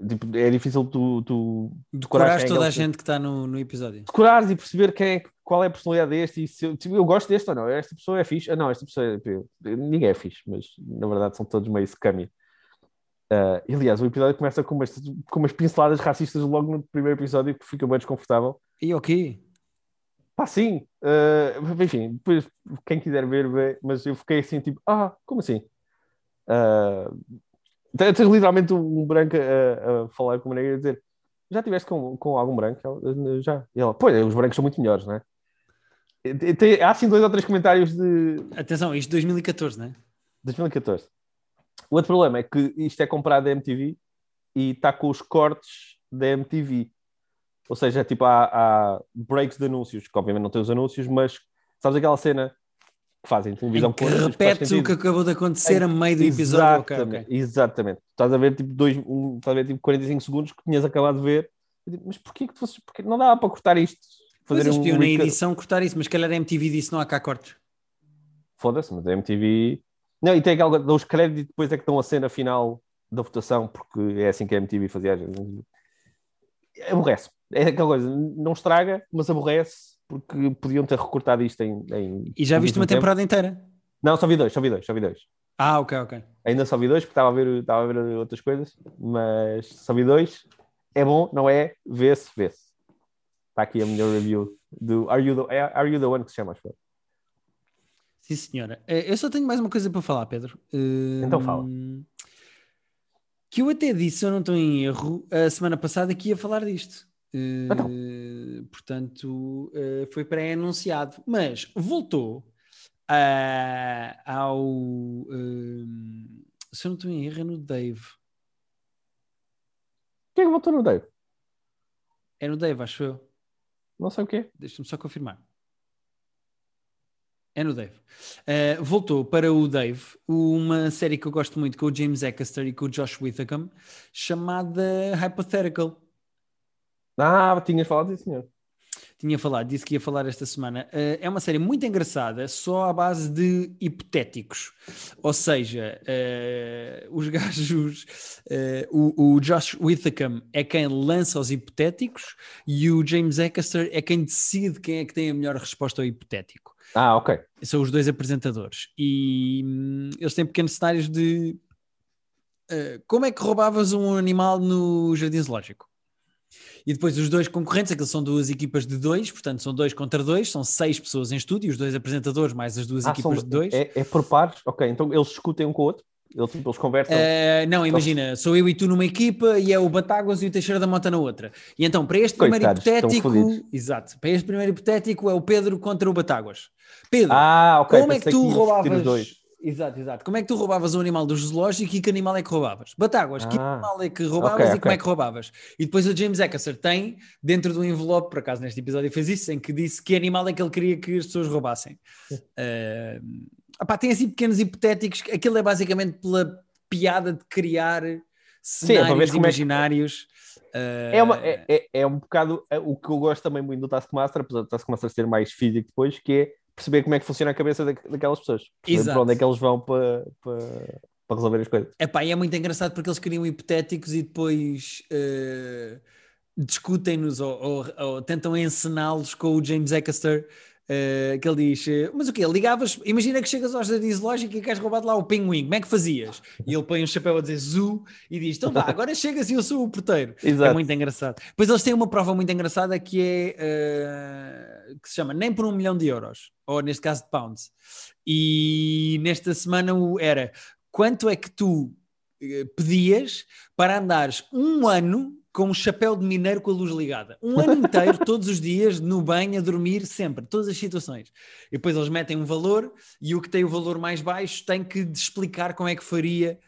B: Tipo, é difícil tu, tu
A: Decoraste
B: quem é
A: toda a
B: eles-
A: gente que está no, no episódio.
B: decorares e perceber quem é, qual é a personalidade deste e se eu, tipo, eu gosto deste ou não, esta pessoa é fixe, ah não, esta pessoa é, eu- ninguém é fixe, mas na verdade são todos meio scummy. E, aliás, o episódio começa com umas, com umas pinceladas racistas logo no primeiro episódio que fica bem desconfortável.
A: E ok.
B: Pá, sim, ah, enfim, depois quem quiser ver, vê, mas eu fiquei assim, tipo, ah, como assim? Ah, tens literalmente um branco a, a falar com uma negra e dizer já tiveste com, com algum branco? Ela, já. E ela, pois, os brancos são muito melhores, não é? Tem- há assim dois ou três comentários de
A: Atenção, isto 2014, não é?
B: 2014. O outro problema é que isto é comprado da MTV e está com os cortes da MTV. Ou seja, tipo, há, há breaks de anúncios, que obviamente não tem os anúncios, mas sabes aquela cena que fazem televisão
A: Em que repete o que acabou de acontecer a meio do episódio.
B: Exatamente,
A: ok.
B: exatamente. Estás a ver tipo, dois, um, estás a ver, tipo 45 segundos que tinhas acabado de ver. Digo, mas porquê que tu fosses- porquê não dá para cortar isto?
A: Mas eles
B: um
A: podiam na edição cortar isso, mas calhar a MTV disse não há cá cortes.
B: Foda-se, mas a MTV. Não, e tem aquela. Dão os créditos e depois é que dão a cena final da votação, porque é assim que a MTV fazia. Aborrece. É aquela coisa, não estraga, mas aborrece, porque podiam ter recortado isto em. em
A: E já viste uma
B: tempo.
A: temporada inteira?
B: Não, só vi dois, só vi dois, só vi dois.
A: Ah, ok, ok.
B: Ainda só vi dois, porque estava a ver, estava a ver outras coisas, mas só vi dois. É bom, não é? Vê-se, vê-se. Está aqui a melhor review do Are You the, é Are You the One que se chama, acho.
A: Sim, senhora. Eh, Eu só tenho mais uma coisa para falar, Pedro. Eh,
B: Então fala.
A: Que eu até disse, se eu não estou em erro, a semana passada que ia falar disto. Eh,
B: Então.
A: Portanto, eh, foi pré-anunciado. Mas voltou ah, ao. eh, se eu não estou em erro, é no Dave.
B: Quem é que votou no Dave?
A: É no Dave, acho eu.
B: Não sei o quê.
A: Deixa-me só confirmar. É no Dave. Uh, voltou para o Dave, uma série que eu gosto muito com o James Acaster e com o Josh Withacom, chamada Hypothetical.
B: Ah, tinhas falado disso, senhor
A: tinha falado, disse que ia falar esta semana. Uh, é uma série muito engraçada, só à base de hipotéticos. Ou seja, uh, os gajos, uh, o, o, Josh Withacom é quem lança os hipotéticos e o James Acaster é quem decide quem é que tem a melhor resposta ao hipotético.
B: Ah, ok.
A: São os dois apresentadores. E hum, eles têm pequenos cenários de como é que roubavas um animal no jardim zoológico? E depois os dois concorrentes, aqueles são duas equipas de dois, portanto são dois contra dois, são seis pessoas em estúdio, os dois apresentadores mais as duas ah, equipas são, de dois.
B: É, é, por pares? Ok, então eles discutem um com o outro? Eles, tipo, eles conversam?
A: Uh, não, imagina, sou eu e tu numa equipa e é o Batáguas e o Teixeira da Mota na outra. E então, para este primeiro Coitados, hipotético, exato, para este primeiro hipotético é o Pedro contra o Batáguas. Pedro, ah, okay, como é que tu roubavas Exato, exato. Como é que tu roubavas um animal do zoológico e que animal é que roubavas? Batáguas, ah, que animal é que roubavas okay, e okay. como é que roubavas? E depois o James Acaster tem, dentro do envelope, por acaso neste episódio fez isso, em que disse que animal é que ele queria que as pessoas roubassem. Uh, opá, tem assim pequenos hipotéticos, aquilo é basicamente pela piada de criar cenários Sim, é imaginários.
B: É, é, uma, é, é, é, um bocado é, o que eu gosto também muito do Taskmaster, apesar do Taskmaster ser mais físico depois, que é perceber como é que funciona a cabeça da, daquelas pessoas. Perceber para onde é que eles vão para, para, para resolver as coisas.
A: Epá, e é muito engraçado porque eles criam hipotéticos e depois uh, discutem-nos ou, ou, ou, tentam encená-los com o James Acaster Uh, que ele diz, uh, mas o quê? Ligavas, imagina que chegas ao jardim zoológico e queres roubar de lá o pinguim, como é que fazias? E ele põe um chapéu a dizer zoo e diz, então vá, agora chegas e eu sou o porteiro. É Exato. É muito engraçado. Depois eles têm uma prova muito engraçada que é, uh, que se chama Nem por um milhão de euros, ou neste caso de pounds. E nesta semana era, quanto é que tu pedias para andares um ano com um chapéu de mineiro com a luz ligada. Um ano inteiro, todos os dias, no banho, a dormir, sempre, todas as situações. E depois eles metem um valor e o que tem o valor mais baixo tem que explicar como é que faria.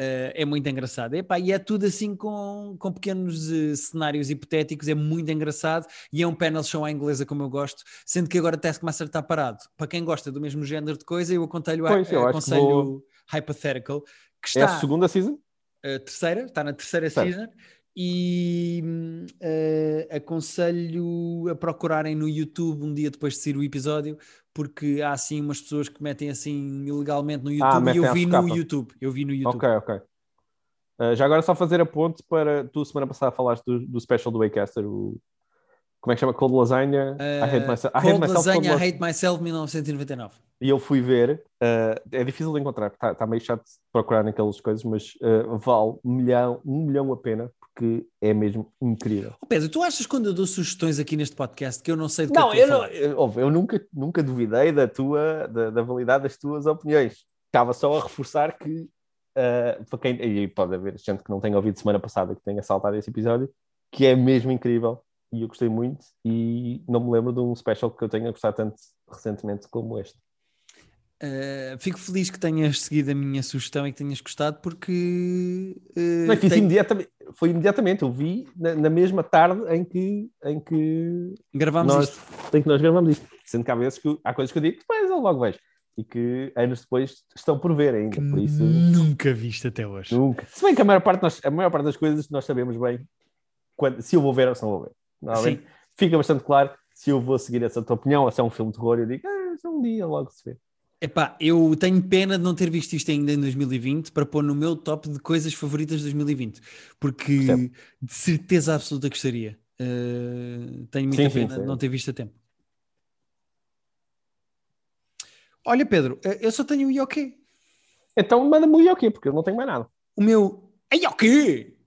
A: Uh, é muito engraçado. Epá, e é tudo assim com, com pequenos uh, cenários hipotéticos, é muito engraçado e é um panel show à inglesa como eu gosto, sendo que agora Taskmaster está parado. Para quem gosta do mesmo género de coisa, eu aconselho, pois, eu aconselho vou... Hypothetical, que está...
B: É a segunda season?
A: A terceira, está na terceira certo. season e uh, aconselho a procurarem no YouTube um dia depois de sair o episódio, porque há assim umas pessoas que metem assim ilegalmente no ah, YouTube ah, e eu vi no YouTube. Eu vi no YouTube.
B: Ok, ok. Uh, já agora só fazer a ponte para tu semana passada falaste do, do special do Waycaster, o como é que chama? Cold Lasagna? Uh, I Hate Myself.
A: Cold I hate myself, Lasagna, I Hate Myself, 1999.
B: E eu fui ver, uh, é difícil de encontrar, está tá meio chato de procurar naquelas coisas, mas uh, vale um milhão, um milhão a pena, porque é mesmo incrível.
A: Oh Pedro, tu achas quando eu dou sugestões aqui neste podcast que eu não sei
B: do que não, é que eu, não, eu, eu, nunca, nunca duvidei da tua, da, da validade das tuas opiniões. Estava só a reforçar que, uh, para quem, e pode haver gente que não tenha ouvido semana passada que tenha saltado esse episódio, que é mesmo incrível e eu gostei muito e não me lembro de um special que eu tenha gostado tanto recentemente como este.
A: Uh, fico feliz que tenhas seguido a minha sugestão e que tenhas gostado porque
B: uh, não, tem... imediatamente, foi imediatamente, eu vi na, na, mesma tarde em que, em que
A: gravámos
B: nós,
A: isto.
B: Em que nós gravamos isto. Sendo que há vezes que há coisas que eu digo, depois eu logo vejo. E que anos depois estão por ver ainda. Que por isso...
A: Nunca viste até hoje.
B: Nunca. Se bem que a maior parte, nós, a maior parte das coisas nós sabemos bem quando, se eu vou ver ou se não vou ver. Normalmente fica bastante claro se eu vou seguir essa tua opinião ou se é um filme de terror. Eu digo, ah, um dia logo se vê.
A: Epá, eu tenho pena de não ter visto isto ainda em 2020 para pôr no meu top de coisas favoritas de 2020, porque Percebo. de certeza absoluta gostaria. Uh, tenho muita sim, pena sim, de não ter visto a tempo. Olha, Pedro, eh, eu só tenho o Yoki.
B: Então manda-me o Yoki, porque eu não tenho mais nada.
A: O meu Yoki!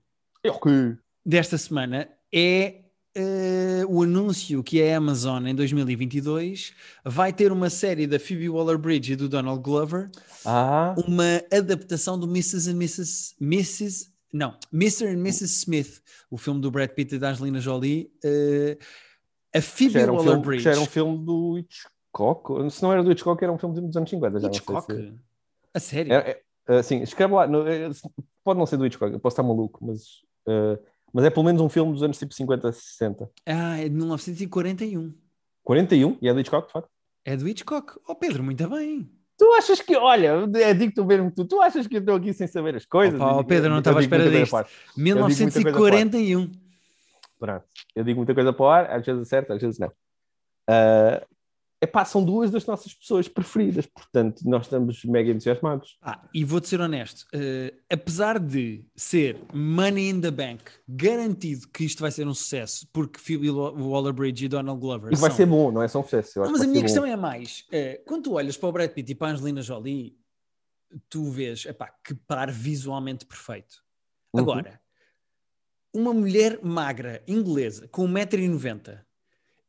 B: Yoki!
A: Desta semana é uh, o anúncio que a Amazon em 2022 vai ter uma série da Phoebe Waller-Bridge e do Donald Glover,
B: ah.
A: uma adaptação do Mrs. and Mrs. Mrs. Não, Mr. and Mrs. Smith, o filme do Brad Pitt e da Angelina Jolie. Uh, a Phoebe um Waller-Bridge.
B: Era um filme do Hitchcock? Se não era do Hitchcock, era um filme dos anos 50. Já
A: Hitchcock?
B: Se...
A: A sério?
B: É, é, uh, sim, escreve lá. É, pode não ser do Hitchcock, eu posso estar maluco, mas uh, mas é pelo menos um filme dos anos tipo 50, 60.
A: Ah, é de 1941.
B: 41? E é do Hitchcock, de facto?
A: É do Hitchcock. Oh, Pedro, muito bem.
B: Tu achas que, olha, é digo-te mesmo tu, tu achas que eu estou aqui sem saber as coisas?
A: Opa, oh, Pedro, não estava à espera disto. 1941.
B: Pronto, eu digo muita coisa para o ar, às vezes acerto, às vezes não. Uh, epá, são duas das nossas pessoas preferidas, portanto, nós estamos mega entusiasmados.
A: Ah, e vou-te ser honesto, uh, apesar de ser Money in the Bank, garantido que isto vai ser um sucesso, porque Phoebe Waller-Bridge e Donald Glover
B: E vai
A: são...
B: ser bom, não é só um sucesso.
A: Não, mas a minha questão bom. é mais, uh, quando tu olhas para o Brad Pitt e para a Angelina Jolie, tu vês, epá, que par visualmente perfeito. Uhum. Agora, uma mulher magra, inglesa, com 1,90m,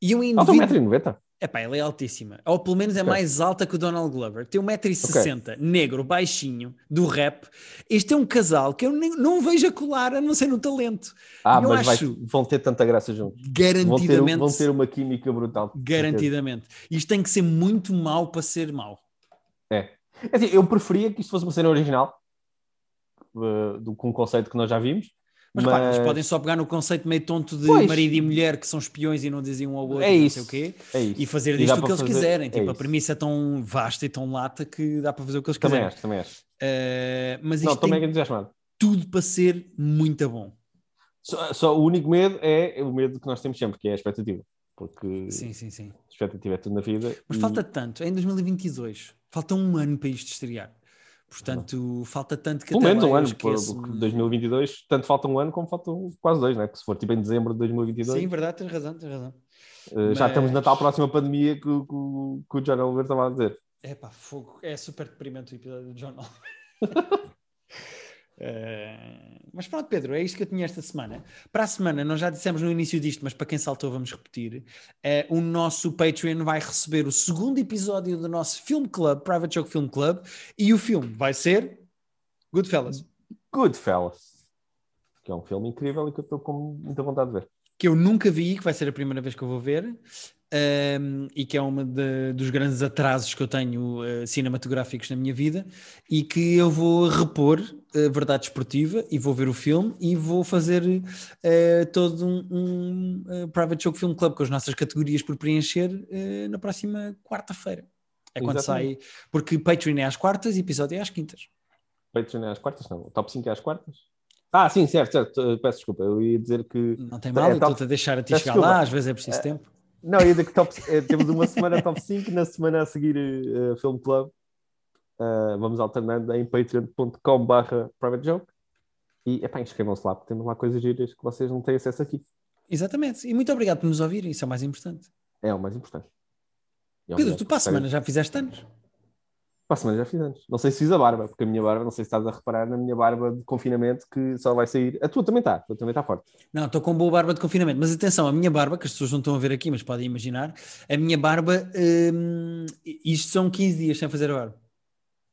A: e um
B: indivíduo... 1,90m?
A: Epá, ela é altíssima. Ou pelo menos é okay. mais alta que o Donald Glover. Tem 1,60m, okay. negro, baixinho, do rap. Este é um casal que eu nem, não vejo a colar, a não ser no talento.
B: Ah, eu mas acho, vai, vão ter tanta graça juntos.
A: Garantidamente.
B: Vão ter, vão ter uma química brutal.
A: Garantidamente. Isto tem que ser muito mau para ser mau.
B: É. é assim, eu preferia que isto fosse uma cena original, uh, do, com um conceito que nós já vimos.
A: Mas, mas... Claro, eles podem só pegar no conceito meio tonto de pois. marido e mulher que são espiões e não dizem um ao outro,
B: é isso,
A: não sei o
B: quê, é isso.
A: e fazer disto o que eles fazer... quiserem. É tipo, a premissa é tão vasta e tão lata que dá para fazer o que eles
B: também
A: quiserem.
B: Acho, também acho.
A: Uh, mas
B: isto
A: não,
B: tem entusiasmado.
A: tudo para ser muito bom.
B: Só, só, o único medo é o medo que nós temos sempre, que é a expectativa. Porque
A: sim, sim, sim.
B: a expectativa é tudo na vida.
A: Mas e... falta tanto, é em 2022. Falta um ano para isto estrear. Portanto, falta tanto que
B: Pelo menos um ano, esqueço... por 2022, tanto falta um ano como faltam quase dois, né? Porque se for tipo em dezembro de 2022.
A: Sim, verdade, tens razão, tens razão.
B: Uh, Mas... Já estamos na tal próxima pandemia que, que, que o John Oliver estava a dizer.
A: É pá, fogo, é super deprimente o episódio do John Oliver. Uh, mas pronto, Pedro, é isto que eu tinha esta semana. Para a semana, nós já dissemos no início disto, mas para quem saltou, vamos repetir. Uh, o nosso Patreon vai receber o segundo episódio do nosso Film Club, Private Joke Film Club, e o filme vai ser Goodfellas.
B: Goodfellas, que é um filme incrível e que eu estou com muita vontade de ver.
A: Que eu nunca vi, que vai ser a primeira vez que eu vou ver um, e que é um dos grandes atrasos que eu tenho uh, cinematográficos na minha vida e que eu vou repor a verdade esportiva e vou ver o filme e vou fazer uh, todo um, um uh, Private Joke Film Club com as nossas categorias por preencher na próxima quarta-feira. É quando Exatamente. sai, porque Patreon é às quartas e episódio é às quintas.
B: Patreon é às quartas, não. Top 5 é às quartas? Ah, sim, certo, certo. Peço desculpa. Eu ia dizer que.
A: Não tem mal, é, estou-te a deixar a ti chegar desculpa. lá, às vezes é preciso é, tempo.
B: Não, ia dizer que top, eh, temos uma semana top 5, na semana a seguir uh, Film Club. Uh, vamos alternando em patreon.com/barra private joke. E epá, inscrevam-se lá, porque temos lá coisas giras que vocês não têm acesso aqui.
A: Exatamente. E muito obrigado por nos ouvirem, isso é o mais importante.
B: É o mais importante.
A: É Pedro, tu para a semana já fizeste anos?
B: Para a semana já fiz anos. Não sei se fiz a barba, porque a minha barba, não sei se estás a reparar na minha barba de confinamento que só vai sair. A tua também está, a tua também está forte.
A: Não, estou com boa barba de confinamento, mas atenção, a minha barba, que as pessoas não estão a ver aqui, mas podem imaginar, a minha barba, hum, isto são 15 dias sem fazer a barba.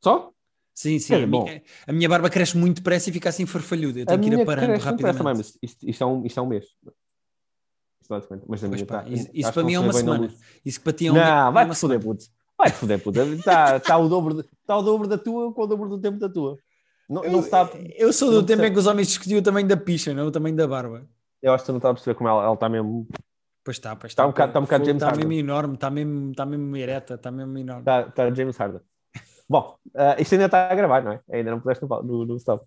B: Só?
A: Sim, sim. É, a, minha, a, minha, barba cresce muito depressa e fica assim farfalhuda. Eu tenho a que ir aparando rapidamente.
B: Mas isto, isto, é um, isto é um mês.
A: Mas a minha tá, isso, isso para mim é uma semana. Isso que para ti é um
B: Não, vai-te foder, puto. Vai-te foder, puta. Está tá o, dobro, tá o dobro da tua com o dobro do tempo da tua.
A: Não, eu, não está, eu sou do tempo em que os homens discutiam o tamanho da picha, não o tamanho da barba.
B: Eu acho que tu não estás a perceber como ela, ela está mesmo.
A: Pois está, pois está.
B: Está um bocado, está um bocado James
A: Está mesmo enorme, está mesmo, está mesmo ereta, está mesmo enorme.
B: Está, está James Harden. Bom, uh, isto ainda está a gravar, não é? Ainda não pudeste no, no, no stop.